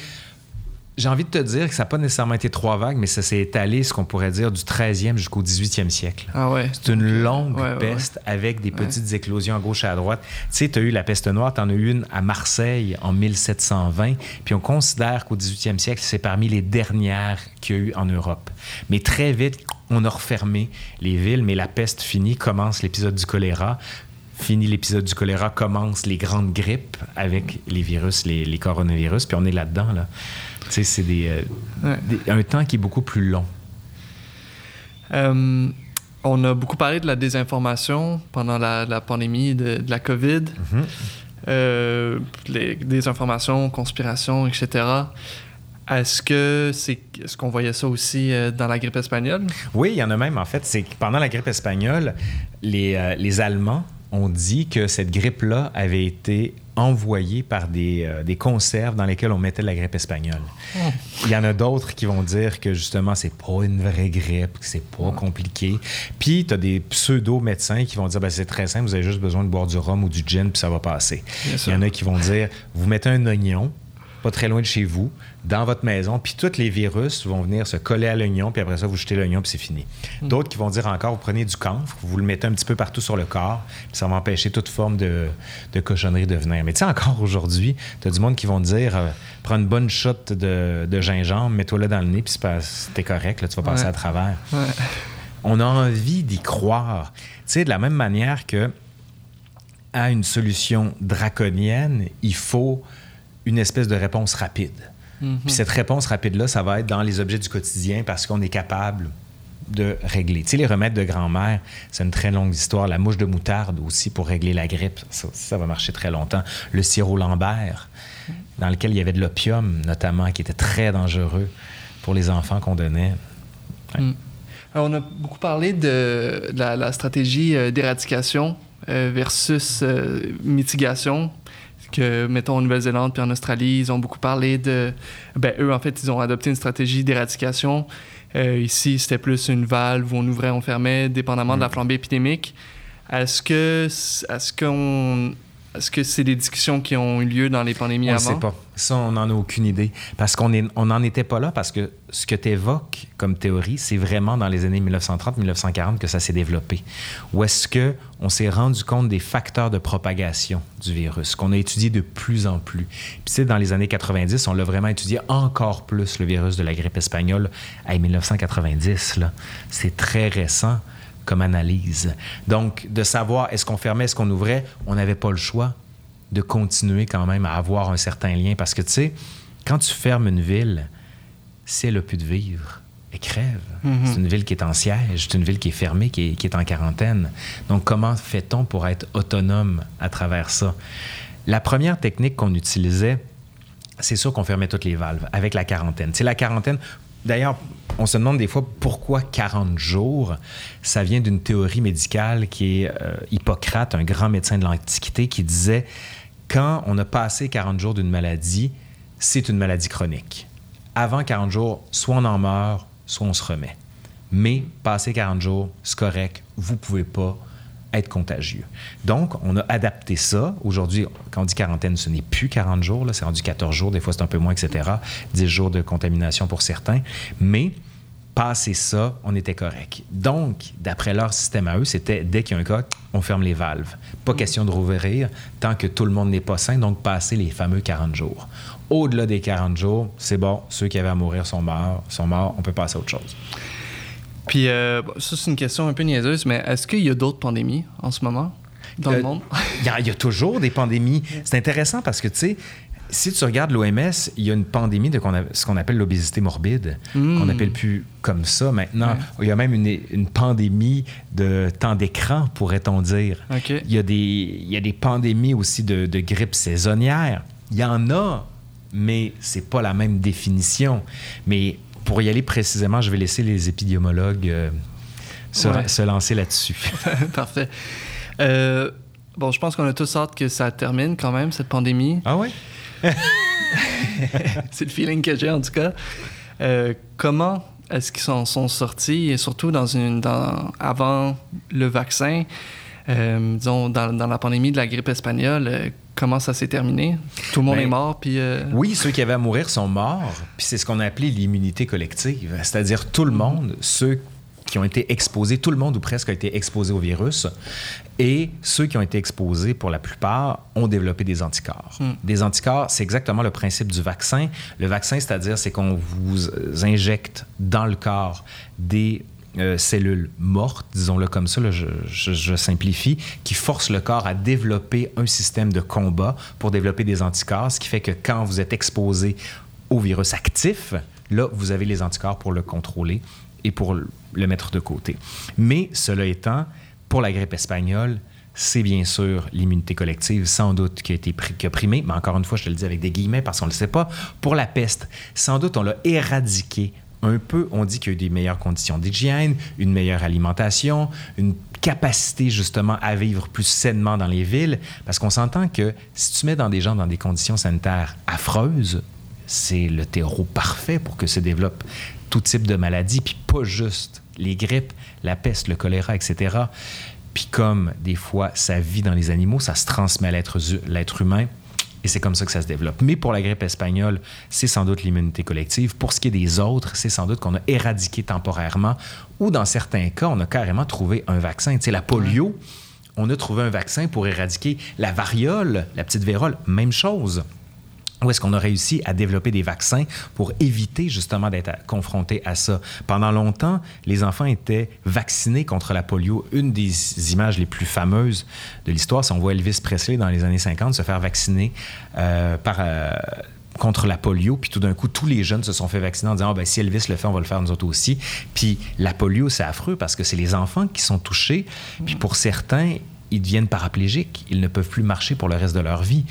j'ai envie de te dire que ça n'a pas nécessairement été trois vagues, mais ça s'est étalé, ce qu'on pourrait dire, du 13e jusqu'au 18e siècle. Ah ouais. C'est une longue peste avec des petites éclosions à gauche et à droite. Tu sais, tu as eu la peste noire, tu en as eu une à Marseille en 1720, puis on considère qu'au 18e siècle, c'est parmi les dernières qu'il y a eu en Europe. Mais très vite, on a refermé les villes, mais la peste finit, commence l'épisode du choléra Fini l'épisode du choléra, commence les grandes grippes avec les virus, les, les coronavirus, puis on est là-dedans. Là. Tu sais, c'est des, euh, des- un temps qui est beaucoup plus long. Euh, on a beaucoup parlé de la désinformation pendant la, la pandémie de, de la COVID. Mhm. Euh, les désinformations, conspirations, etc. Est-ce que c'est est-ce qu'on voyait ça aussi euh, dans la grippe espagnole? Oui, il y en a même, en fait. C'est que pendant la grippe espagnole, les, les Allemands ont dit que cette grippe-là avait été envoyée par des, euh, des conserves dans lesquelles on mettait de la grippe espagnole. Il y en a d'autres qui vont dire que justement, c'est pas une vraie grippe, que c'est pas compliqué. Puis, tu as des pseudo-médecins qui vont dire ben, c'est très simple, vous avez juste besoin de boire du rhum ou du gin, puis ça va passer. Bien Il sûr. y en a qui vont dire vous mettez un oignon, pas très loin de chez vous, dans votre maison, puis tous les virus vont venir se coller à l'oignon, puis après ça, vous jetez l'oignon, puis c'est fini. D'autres qui vont dire encore, vous prenez du camphre, vous le mettez un petit peu partout sur le corps, puis ça va empêcher toute forme de, de cochonnerie de venir. Mais tu sais, encore aujourd'hui, tu as du monde qui vont dire, euh, prends une bonne shot de, de gingembre, mets-toi là dans le nez, puis t'es correct, là, tu vas passer Ouais. à travers. Ouais. On a envie d'y croire. Tu sais, de la même manière que à une solution draconienne, il faut une espèce de réponse rapide. Mhm. Puis cette réponse rapide-là, ça va être dans les objets du quotidien parce qu'on est capable de régler. Tu sais, les remèdes de grand-mère, c'est une très longue histoire. La mouche de moutarde aussi pour régler la grippe, ça, ça va marcher très longtemps. Le sirop Lambert, dans lequel il y avait de l'opium notamment, qui était très dangereux pour les enfants qu'on donnait. Mm. Alors, on a beaucoup parlé de la, la stratégie euh, d'éradication euh, versus euh, mitigation. Que, mettons, en Nouvelle-Zélande puis en Australie, ils ont beaucoup parlé de. Ben, eux, en fait, ils ont adopté une stratégie d'éradication. Euh, ici, c'était plus une valve où on ouvrait, on fermait, dépendamment de la flambée épidémique. Est-ce que est-ce qu'on est-ce que c'est des discussions qui ont eu lieu dans les pandémies On ne avant? sait pas. Ça, on n'en a aucune idée. Parce qu'on n'en était pas là, parce que ce que tu évoques comme théorie, c'est vraiment dans les années 1930-1940 que ça s'est développé. Où est-ce qu'on s'est rendu compte des facteurs de propagation du virus, qu'on a étudié de plus en plus. Puis, tu sais, dans les années 90, on l'a vraiment étudié encore plus, le virus de la grippe espagnole. À 1990, là, c'est très récent comme analyse. Donc, de savoir est-ce qu'on fermait, est-ce qu'on ouvrait, on n'avait pas le choix de continuer quand même à avoir un certain lien. Parce que, tu sais, quand tu fermes une ville, si elle n'a plus de vivre, elle crève. Mhm. C'est une ville qui est en siège, c'est une ville qui est fermée, qui est, qui est en quarantaine. Donc, comment fait-on pour être autonome à travers ça? La première technique qu'on utilisait, c'est sûr qu'on fermait toutes les valves avec la quarantaine. C'est la quarantaine. D'ailleurs, on se demande des fois pourquoi 40 jours. Ça vient d'une théorie médicale qui est euh, Hippocrate, un grand médecin de l'Antiquité, qui disait quand on a passé 40 jours d'une maladie, c'est une maladie chronique. Avant 40 jours, soit on en meurt, soit on se remet. Mais passer 40 jours, c'est correct. Vous pouvez pas être contagieux. Donc, on a adapté ça. Aujourd'hui, quand on dit quarantaine, ce n'est plus 40 jours, c'est rendu 14 jours, des fois c'est un peu moins, etc. 10 jours de contamination pour certains. Mais, passer ça, on était correct. Donc, d'après leur système à eux, c'était dès qu'il y a un cas, on ferme les valves. Pas question de rouvrir tant que tout le monde n'est pas sain, donc passer les fameux 40 jours. Au-delà des 40 jours, c'est bon, ceux qui avaient à mourir sont morts, sont morts, on peut passer à autre chose. Puis, euh, ça, c'est une question un peu niaiseuse, mais est-ce qu'il y a d'autres pandémies en ce moment dans le Euh, monde? Il y, a- il y a toujours des pandémies. C'est intéressant parce que, tu sais, si tu regardes l'OMS, il y a une pandémie de ce qu'on appelle l'obésité morbide, Mm. qu'on n'appelle plus comme ça maintenant. Il y a même une, une pandémie de temps d'écran, pourrait-on dire. Il y, a des, il y a des pandémies aussi de, de grippe saisonnière. Il y en a, mais c'est pas la même définition. Mais pour y aller précisément, je vais laisser les épidémiologues euh, se, Ouais. se lancer là-dessus. Parfait. Euh, bon, je pense qu'on a tous hâte que ça termine quand même, cette pandémie. ah ouais? c'est le feeling que j'ai en tout cas. Euh, comment est-ce qu'ils s'en sont sortis, et surtout dans une, dans, avant le vaccin, euh, disons dans, dans la pandémie de la grippe espagnole, euh, comment ça s'est terminé? Tout le monde Ben, est mort, puis... euh, Oui, ceux qui avaient à mourir sont morts, puis c'est ce qu'on a appelé l'immunité collective, c'est-à-dire tout le monde, ceux qui ont été exposés, tout le monde ou presque a été exposé au virus, et ceux qui ont été exposés, pour la plupart, ont développé des anticorps. Mm. Des anticorps, c'est exactement le principe du vaccin. Le vaccin, c'est-à-dire, c'est qu'on vous injecte dans le corps des euh, cellules mortes, disons-le comme ça, je, simplifie, qui forcent le corps à développer un système de combat pour développer des anticorps, ce qui fait que quand vous êtes exposé au virus actif, là, vous avez les anticorps pour le contrôler et pour le mettre de côté. Mais cela étant, pour la grippe espagnole, c'est bien sûr l'immunité collective, sans doute, qui a été qui a primé, mais encore une fois, je te le dis avec des guillemets parce qu'on ne le sait pas. Pour la peste, sans doute, on l'a éradiqué un peu. On dit qu'il y a eu des meilleures conditions d'hygiène, une meilleure alimentation, une capacité justement à vivre plus sainement dans les villes, parce qu'on s'entend que si tu mets dans des gens dans des conditions sanitaires affreuses, c'est le terreau parfait pour que se développe tout type de maladies, puis pas juste les grippes, la peste, le choléra, etc. Puis comme des fois ça vit dans les animaux, ça se transmet à l'être humain. Et c'est comme ça que ça se développe. Mais pour la grippe espagnole, c'est sans doute l'immunité collective. Pour ce qui est des autres, c'est sans doute qu'on a éradiqué temporairement ou dans certains cas, on a carrément trouvé un vaccin. Tu sais, la polio, on a trouvé un vaccin pour éradiquer la variole, la petite vérole, même chose où est-ce qu'on a réussi à développer des vaccins pour éviter justement d'être confronté à ça? Pendant longtemps, les enfants étaient vaccinés contre la polio. Une des images les plus fameuses de l'histoire, c'est on voit Elvis Presley dans les années 50 se faire vacciner euh. Euh, contre la polio, puis tout d'un coup, tous les jeunes se sont fait vacciner en disant ah, ben, si Elvis le fait, on va le faire nous autres aussi. Puis la polio, c'est affreux parce que c'est les enfants qui sont touchés. Puis pour certains, ils deviennent paraplégiques. Ils ne peuvent plus marcher pour le reste de leur vie.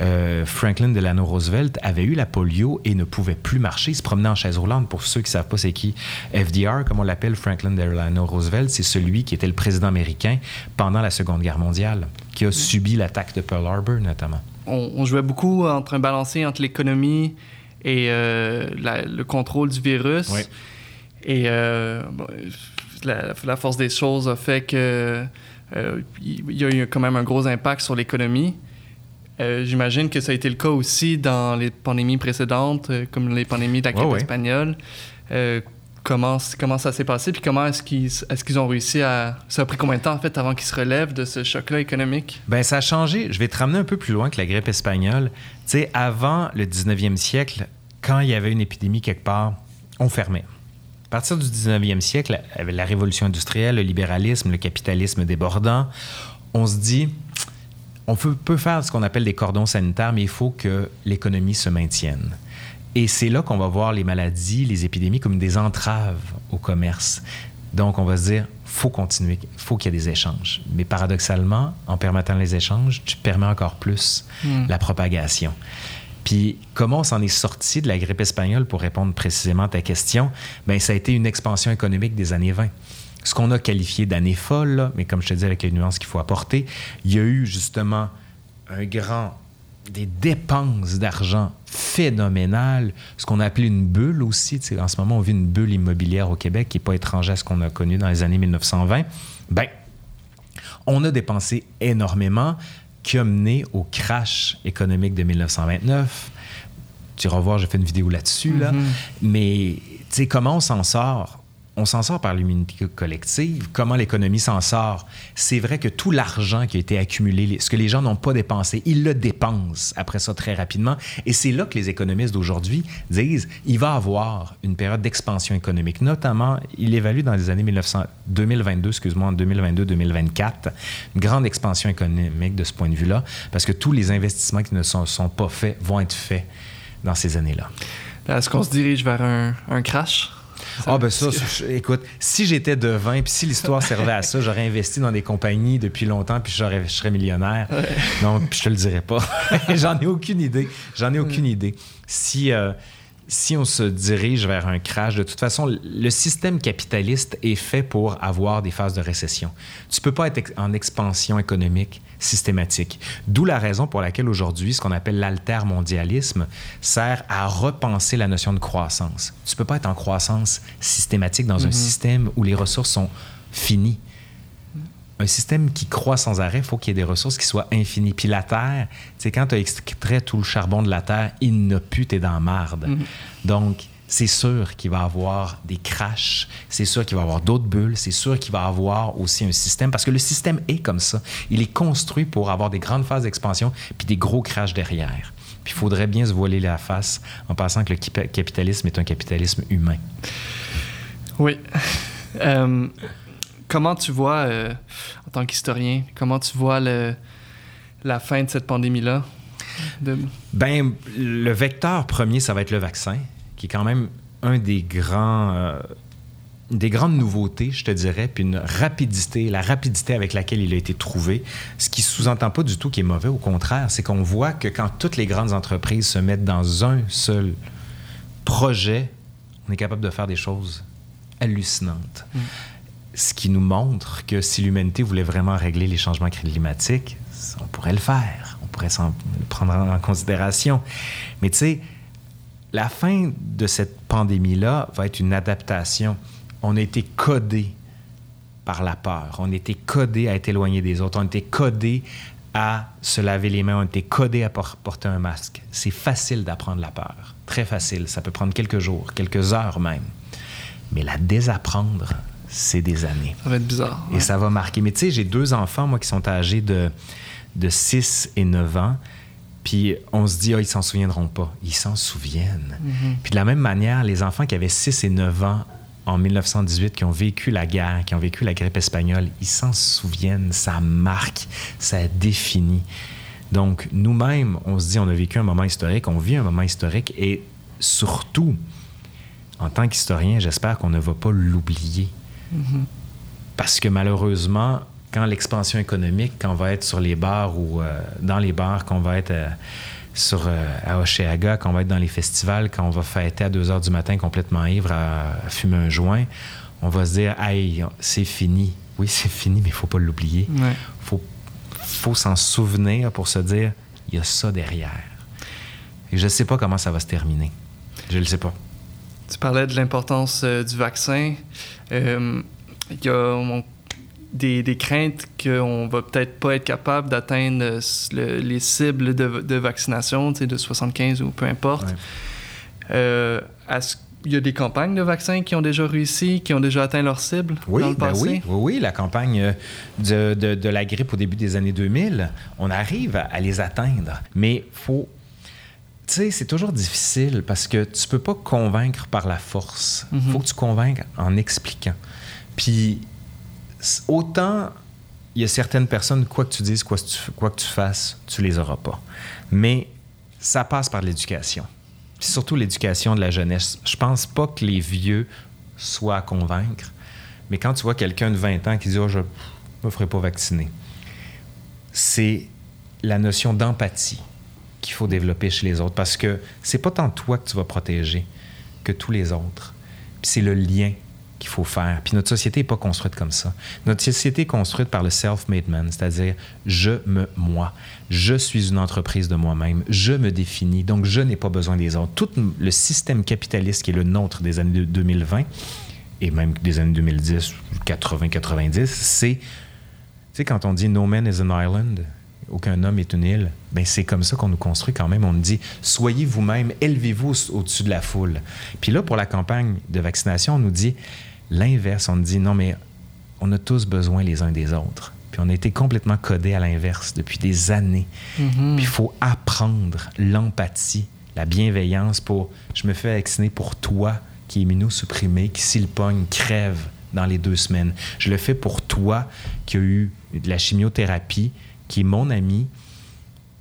Euh, Franklin Delano Roosevelt avait eu la polio et ne pouvait plus marcher. Il se promenait en chaise roulante. Pour ceux qui ne savent pas c'est qui FDR, comme on l'appelle, Franklin Delano Roosevelt, c'est celui qui était le président américain pendant la Seconde Guerre mondiale, qui a subi l'attaque de Pearl Harbor notamment. On, jouait beaucoup entre un balancier entre l'économie et euh, le contrôle du virus. Et euh, la, la, force des choses a fait que il y a eu quand même un gros impact sur l'économie. Euh, j'imagine que ça a été le cas aussi dans les pandémies précédentes, euh, comme les pandémies de la grippe espagnole. comment, comment ça s'est passé, puis comment est-ce qu'ils est qu'ils ont réussi à... Ça a pris combien de temps, en fait, avant qu'ils se relèvent de ce choc-là économique? Bien, ça a changé. Je vais te ramener un peu plus loin que la grippe espagnole. Tu sais, avant le 19e siècle, quand il y avait une épidémie quelque part, on fermait. À partir du 19e siècle, avec la révolution industrielle, le libéralisme, le capitalisme débordant, on se dit, on peut, faire ce qu'on appelle des cordons sanitaires, mais il faut que l'économie se maintienne. Et c'est là qu'on va voir les maladies, les épidémies comme des entraves au commerce. Donc, on va se dire, faut continuer, faut qu'il y ait des échanges. Mais paradoxalement, en permettant les échanges, tu permets encore plus hmm. la propagation. Puis comment on s'en est sorti de la grippe espagnole pour répondre précisément à ta question? Bien, ça a été une expansion économique des années 20. Ce qu'on a qualifié d'année folle, mais comme je te dis avec les nuances qu'il faut apporter, il y a eu justement un grand des dépenses d'argent phénoménales, ce qu'on a appelé une bulle aussi. En ce moment, on vit une bulle immobilière au Québec qui n'est pas étrangère à ce qu'on a connu dans les années 1920. Bien, on a dépensé énormément qui a mené au crash économique de 1929. Tu vas voir, j'ai fait une vidéo là-dessus, là. Mm-hmm. Mais, tu sais, comment on s'en sort? On s'en sort par l'immunité collective. Comment l'économie s'en sort? C'est vrai que tout l'argent qui a été accumulé, ce que les gens n'ont pas dépensé, ils le dépensent après ça très rapidement. Et c'est là que les économistes d'aujourd'hui disent il va avoir une période d'expansion économique. Notamment, il évalue dans les années 1900, 2022, excuse-moi, en 2022-2024, une grande expansion économique de ce point de vue-là, parce que tous les investissements qui ne sont, sont pas faits vont être faits dans ces années-là. Est-ce qu'on se dirige vers un crash? Ah, ben ça, écoute, si j'étais devin, puis si l'histoire servait à ça, j'aurais investi dans des compagnies depuis longtemps, puis je serais millionnaire. Donc, je te le dirais pas. J'en ai aucune idée. J'en ai aucune idée. Si. Euh, si on se dirige vers un crash, de toute façon, le système capitaliste est fait pour avoir des phases de récession. Tu ne peux pas être en expansion économique systématique. D'où la raison pour laquelle aujourd'hui, ce qu'on appelle l'altermondialisme sert à repenser la notion de croissance. Tu ne peux pas être en croissance systématique dans un mm-hmm. système où les ressources sont finies un système qui croît sans arrêt, il faut qu'il y ait des ressources qui soient infinies. Puis la Terre, c'est quand tu as extrait tout le charbon de la Terre, il n'a plus, tu es dans marde. Mhm. Donc, c'est sûr qu'il va y avoir des crashs, c'est sûr qu'il va y avoir d'autres bulles, c'est sûr qu'il va y avoir aussi un système, parce que le système est comme ça. Il est construit pour avoir des grandes phases d'expansion, puis des gros crashs derrière. Puis il faudrait bien se voiler la face en pensant que le capitalisme est un capitalisme humain. Oui. Euh, comment tu vois, euh, en tant qu'historien, comment tu vois le, la fin de cette pandémie-là? De... Ben, le vecteur premier, ça va être le vaccin, qui est quand même un des grands, euh, des grandes nouveautés, je te dirais, puis une rapidité, la rapidité avec laquelle il a été trouvé, ce qui sous-entend pas du tout qu'il est mauvais. Au contraire, c'est qu'on voit que quand toutes les grandes entreprises se mettent dans un seul projet, on est capable de faire des choses hallucinantes. Mm. Ce qui nous montre que si l'humanité voulait vraiment régler les changements climatiques, on pourrait le faire, on pourrait s'en prendre en considération. Mais tu sais, la fin de cette pandémie-là va être une adaptation. On a été codé par la peur. On a été codé à être éloigné des autres. On a été codé à se laver les mains. On a été codé à porter un masque. C'est facile d'apprendre la peur. Très facile. Ça peut prendre quelques jours, quelques heures même. Mais la désapprendre, c'est des années. Ça va être bizarre. Et ça va marquer. Mais tu sais, j'ai deux enfants, moi, qui sont âgés de, de 6 et 9 ans. Puis on se dit, ah, ils s'en souviendront pas. Ils s'en souviennent. Mm-hmm. Puis de la même manière, les enfants qui avaient 6 et 9 ans en 1918, qui ont vécu la guerre, qui ont vécu la grippe espagnole, ils s'en souviennent. Ça marque, ça définit. Donc nous-mêmes, on se dit, on a vécu un moment historique, on vit un moment historique. Et surtout, en tant qu'historien, j'espère qu'on ne va pas l'oublier. Parce que malheureusement, quand l'expansion économique, quand on va être sur les bars ou euh, dans les bars, quand on va être euh, sur, euh, à Oceaga, quand on va être dans les festivals, quand on va fêter à 2 heures du matin complètement ivre à, fumer un joint, on va se dire, hey, c'est fini. Oui, c'est fini, mais il faut pas l'oublier. Il faut, faut s'en souvenir pour se dire, il y a ça derrière. Et je ne sais pas comment ça va se terminer. Je ne le sais pas. Tu parlais de l'importance du vaccin. il y a, des, des craintes qu'on va peut-être pas être capable d'atteindre les cibles de, de vaccination, de 75 ou peu importe. Euh, est-ce qu'il y a des campagnes de vaccins qui ont déjà réussi, qui ont déjà atteint leur cible oui, dans le ben passé? oui, oui, oui, la campagne de, de, de, la grippe au début des années 2000, on arrive à les atteindre. Mais faut... Tu sais, c'est toujours difficile parce que tu peux pas convaincre par la force. Il faut mm-hmm. que tu convainques en expliquant. Puis autant il y a certaines personnes, quoi que tu dises, quoi que tu, quoi que tu fasses, tu les auras pas. Mais ça passe par l'éducation. Surtout l'éducation de la jeunesse. Je pense pas que les vieux soient à convaincre, mais quand tu vois quelqu'un de 20 ans qui dit oh, Je ne me ferai pas vacciner, c'est la notion d'empathie qu'il faut développer chez les autres parce que c'est pas tant toi que tu vas protéger que tous les autres. Puis c'est le lien qu'il faut faire. Puis notre société n'est pas construite comme ça. Notre société est construite par le self-made man, c'est-à-dire je me moi. Je suis une entreprise de moi-même. Je me définis. Donc je n'ai pas besoin des autres. Tout le système capitaliste qui est le nôtre des années 2020 et même des années 2010, 80, 90, c'est, tu sais, quand on dit no man is an island, aucun homme est une île, ben c'est comme ça qu'on nous construit quand même. On nous dit soyez vous-même, élevez-vous au-dessus de la foule. Puis là, pour la campagne de vaccination, on nous dit L'inverse, on dit non, mais on a tous besoin les uns des autres. Puis on a été complètement codé à l'inverse depuis des années. Mm-hmm. Puis il faut apprendre l'empathie, la bienveillance pour je me fais vacciner pour toi qui est immunosupprimé, qui s'il pogne crève dans les deux semaines. Je le fais pour toi qui a eu de la chimiothérapie, qui est mon ami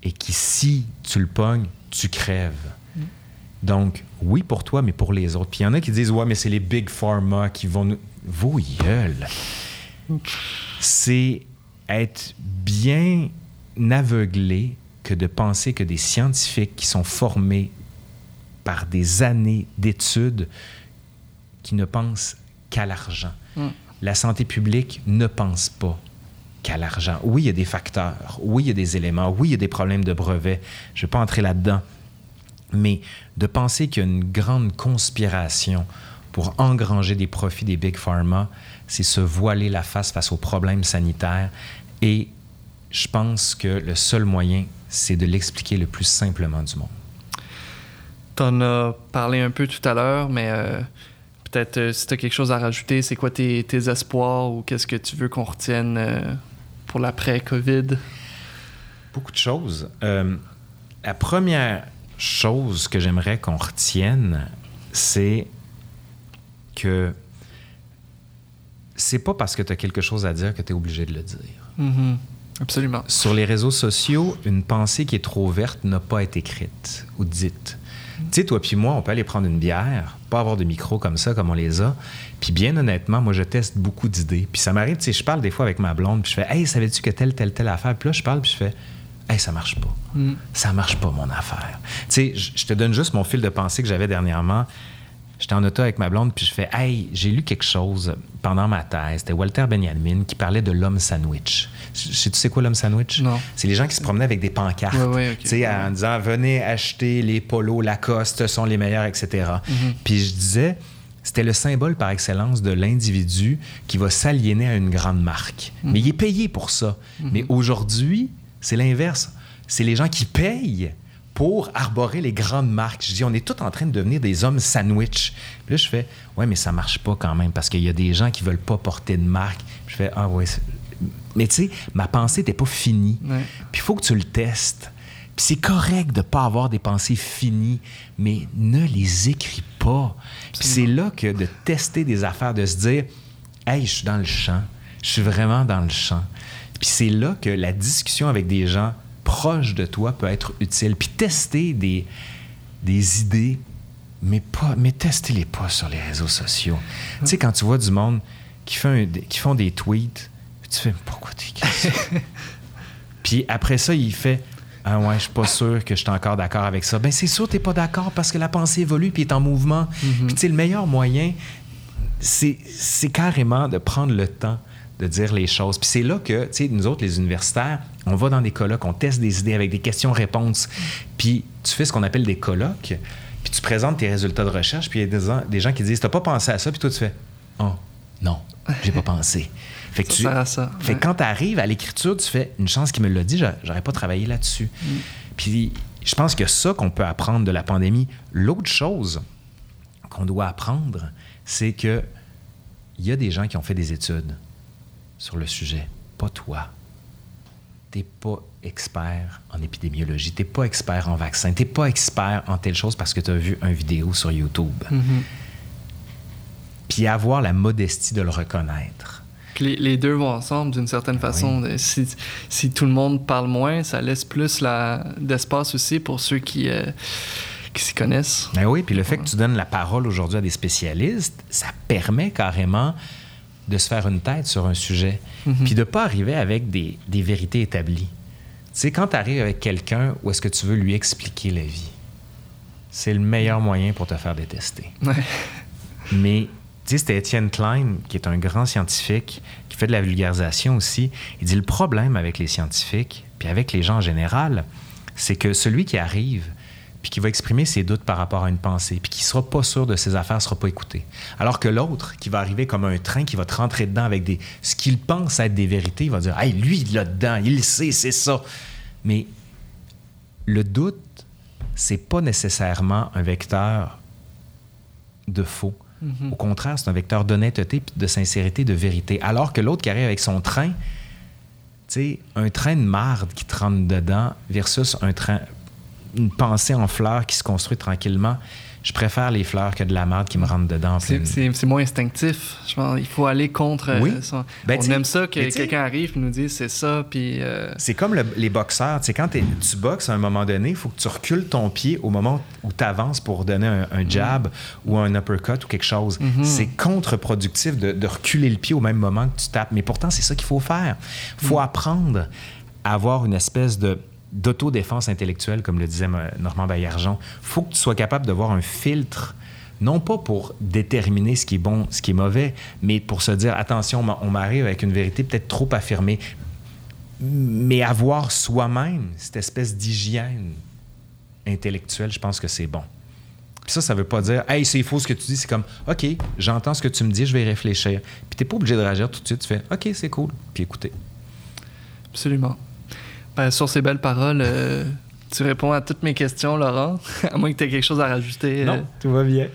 et qui si tu le pognes, tu crèves. Donc, oui pour toi, mais pour les autres. Puis il y en a qui disent, ouais, mais c'est les big pharma qui vont nous... Vos C'est être bien aveuglé que de penser que des scientifiques qui sont formés par des années d'études qui ne pensent qu'à l'argent. Mm. La santé publique ne pense pas qu'à l'argent. Oui, il y a des facteurs. Oui, il y a des éléments. Oui, il y a des problèmes de brevets. Je ne vais pas entrer là-dedans. Mais de penser qu'il y a une grande conspiration pour engranger des profits des big pharma, c'est se voiler la face face aux problèmes sanitaires. Et je pense que le seul moyen, c'est de l'expliquer le plus simplement du monde. Tu en as parlé un peu tout à l'heure, mais euh, peut-être euh, si tu as quelque chose à rajouter, c'est quoi tes, espoirs ou qu'est-ce que tu veux qu'on retienne euh, pour l'après-COVID? Beaucoup de choses. la première chose que j'aimerais qu'on retienne, c'est que c'est pas parce que tu as quelque chose à dire que tu es obligé de le dire. Mhm. Absolument. Sur les réseaux sociaux, une pensée qui est trop verte n'a pas été écrite ou dite. Tu sais, toi puis moi, on peut aller prendre une bière, pas avoir de micro comme ça, comme on les a. Puis bien honnêtement, moi, je teste beaucoup d'idées. Puis ça m'arrive, tu sais, je parle des fois avec ma blonde, puis je fais « Hey, savais-tu que telle, telle, telle affaire? » Puis là, je parle, puis je fais « Hey, ça marche pas. Mm. Ça marche pas, mon affaire. » Tu sais, je je te donne juste mon fil de pensée que j'avais dernièrement. J'étais en auto avec ma blonde, puis je fais Hey, j'ai lu quelque chose pendant ma thèse. C'était Walter Benjamin qui parlait de l'homme sandwich. Je sais, tu sais quoi l'homme sandwich? Non. C'est les gens qui se promenaient avec des pancartes. Ok. Tu sais, en disant Venez acheter les polos Lacoste sont les meilleurs, etc. Mhm. Puis je disais c'était le symbole par excellence de l'individu qui va s'aliéner à une grande marque. Mhm. Mais il est payé pour ça. Mais aujourd'hui, c'est l'inverse. C'est les gens qui payent pour arborer les grandes marques. Je dis, on est tous en train de devenir des hommes sandwich. Puis là, je fais, ouais, mais ça marche pas quand même parce qu'il y a des gens qui veulent pas porter de marque. Puis je fais, ah ouais. Mais tu sais, ma pensée n'était pas finie. Ouais. Puis il faut que tu le testes. Puis c'est correct de ne pas avoir des pensées finies, mais ne les écris pas. Puis c'est là que de tester des affaires, de se dire Hey, je suis dans le champ. Je suis vraiment dans le champ. Puis c'est là que la discussion avec des gens proches de toi peut être utile. Puis tester des, des idées, mais, pas, mais testez-les pas sur les réseaux sociaux. Tu sais, quand tu vois du monde qui, fait un- qui font des tweets, tu fais Pourquoi tu? Puis après ça, il fait Ah ouais, je suis pas sûr que je suis encore d'accord avec ça. Ben c'est sûr, tu n'es pas d'accord parce que la pensée évolue puis est en mouvement. Puis tu sais, le meilleur moyen, c'est carrément de prendre le temps de dire les choses. Puis c'est là que, tu sais, nous autres, les universitaires, on va dans des colloques, on teste des idées avec des questions-réponses. Puis tu fais ce qu'on appelle des colloques, puis tu présentes tes résultats de recherche, puis il y a des, gens- qui disent T'as pas pensé à ça, puis toi tu fais Oh, non, j'ai pas pensé. Fait que Ça tu, sert à ça, Fait que ouais. quand tu arrives à l'écriture, tu fais une chance qu'il me l'a dit, j'a- j'aurais pas travaillé là-dessus. Mm. Puis je pense que ça qu'on peut apprendre de la pandémie. L'autre chose qu'on doit apprendre, c'est que il y a des gens qui ont fait des études sur le sujet, pas toi. T'es pas expert en épidémiologie, t'es pas expert en vaccin, t'es pas expert en telle chose parce que tu as vu une vidéo sur YouTube. Mhm. Puis avoir la modestie de le reconnaître. Les, les deux vont ensemble d'une certaine façon. Si, si tout le monde parle moins, ça laisse plus la- d'espace aussi pour ceux qui, euh, qui s'y connaissent. Ben oui, puis le fait que tu donnes la parole aujourd'hui à des spécialistes, ça permet carrément de se faire une tête sur un sujet, puis de pas arriver avec des, des vérités établies. Tu sais, quand tu arrives avec quelqu'un où est-ce que tu veux lui expliquer la vie, c'est le meilleur moyen pour te faire détester. Ouais. Mais, tu sais, c'était Étienne Klein, qui est un grand scientifique, qui fait de la vulgarisation aussi. Il dit le problème avec les scientifiques, puis avec les gens en général, c'est que celui qui arrive, puis qui va exprimer ses doutes par rapport à une pensée, puis qui sera pas sûr de ses affaires, sera pas écouté. Alors que l'autre, qui va arriver comme un train, qui va te rentrer dedans avec des, ce qu'il pense être des vérités, il va dire, hey, lui, il l'a dedans, il sait, c'est ça. Mais le doute, c'est pas nécessairement un vecteur de faux. Au contraire, c'est un vecteur d'honnêteté, de sincérité, de vérité. Alors que l'autre qui arrive avec son train, tu sais, un train de marde qui te rentre dedans versus un train, une pensée en fleurs qui se construit tranquillement, je préfère les fleurs que de la marde qui me rentre dedans. C'est- moins instinctif. Je pense il faut aller contre euh, Oui. ça. Ben, On aime ça que quelqu'un arrive et nous dise c'est ça, puis euh, C'est comme le- les boxeurs. Tu sais, quand tu boxes à un moment donné, il faut que tu recules ton pied au moment où tu avances pour donner un, un jab ou un uppercut ou quelque chose. C'est contre-productif de, de reculer le pied au même moment que tu tapes. Mais pourtant, c'est ça qu'il faut faire. Il faut apprendre à avoir une espèce de d'autodéfense intellectuelle, comme le disait Normand Baillargeon. Il faut que tu sois capable de voir un filtre non pas pour déterminer ce qui est bon, ce qui est mauvais, mais pour se dire, attention, on m'arrive avec une vérité peut-être trop affirmée mais avoir soi-même cette espèce d'hygiène intellectuelle, je pense que c'est bon. Puis ça, ça veut pas dire, hey, c'est faux ce que tu dis. C'est comme, OK, j'entends ce que tu me dis, je vais réfléchir. Puis t'es pas obligé de réagir tout de suite. Tu fais, OK, c'est cool. Puis écoutez. absolument. Ben, sur ces belles paroles, euh, tu réponds à toutes mes questions, Laurent. à moins que tu aies quelque chose à rajouter. euh. tout va bien.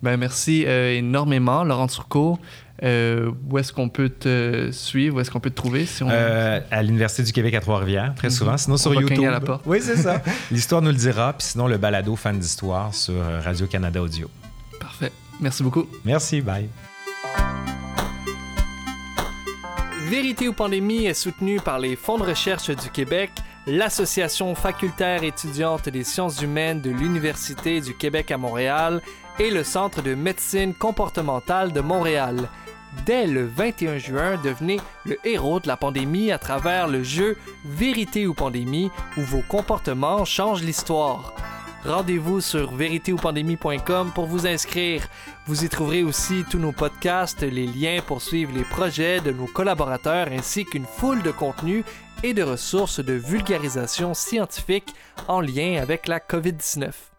Ben, merci euh, énormément, Laurent Turcot. Euh, où est-ce qu'on peut te suivre? Où est-ce qu'on peut te trouver? Si on... Euh, à l'Université du Québec à Trois-Rivières, très souvent. Sinon, sur YouTube. à la porte. Oui, c'est ça. L'histoire nous le dira. Puis sinon, le balado fan d'histoire sur Radio-Canada Audio. Parfait. Merci beaucoup. Merci, bye. Vérité ou pandémie est soutenu par les fonds de recherche du Québec, l'Association facultaire étudiante des sciences humaines de l'Université du Québec à Montréal et le Centre de médecine comportementale de Montréal. Dès le 21 juin, devenez le héros de la pandémie à travers le jeu Vérité ou pandémie où vos comportements changent l'histoire. Rendez-vous sur véritéoupandémie.com pour vous inscrire. Vous y trouverez aussi tous nos podcasts, les liens pour suivre les projets de nos collaborateurs ainsi qu'une foule de contenus et de ressources de vulgarisation scientifique en lien avec la COVID-19.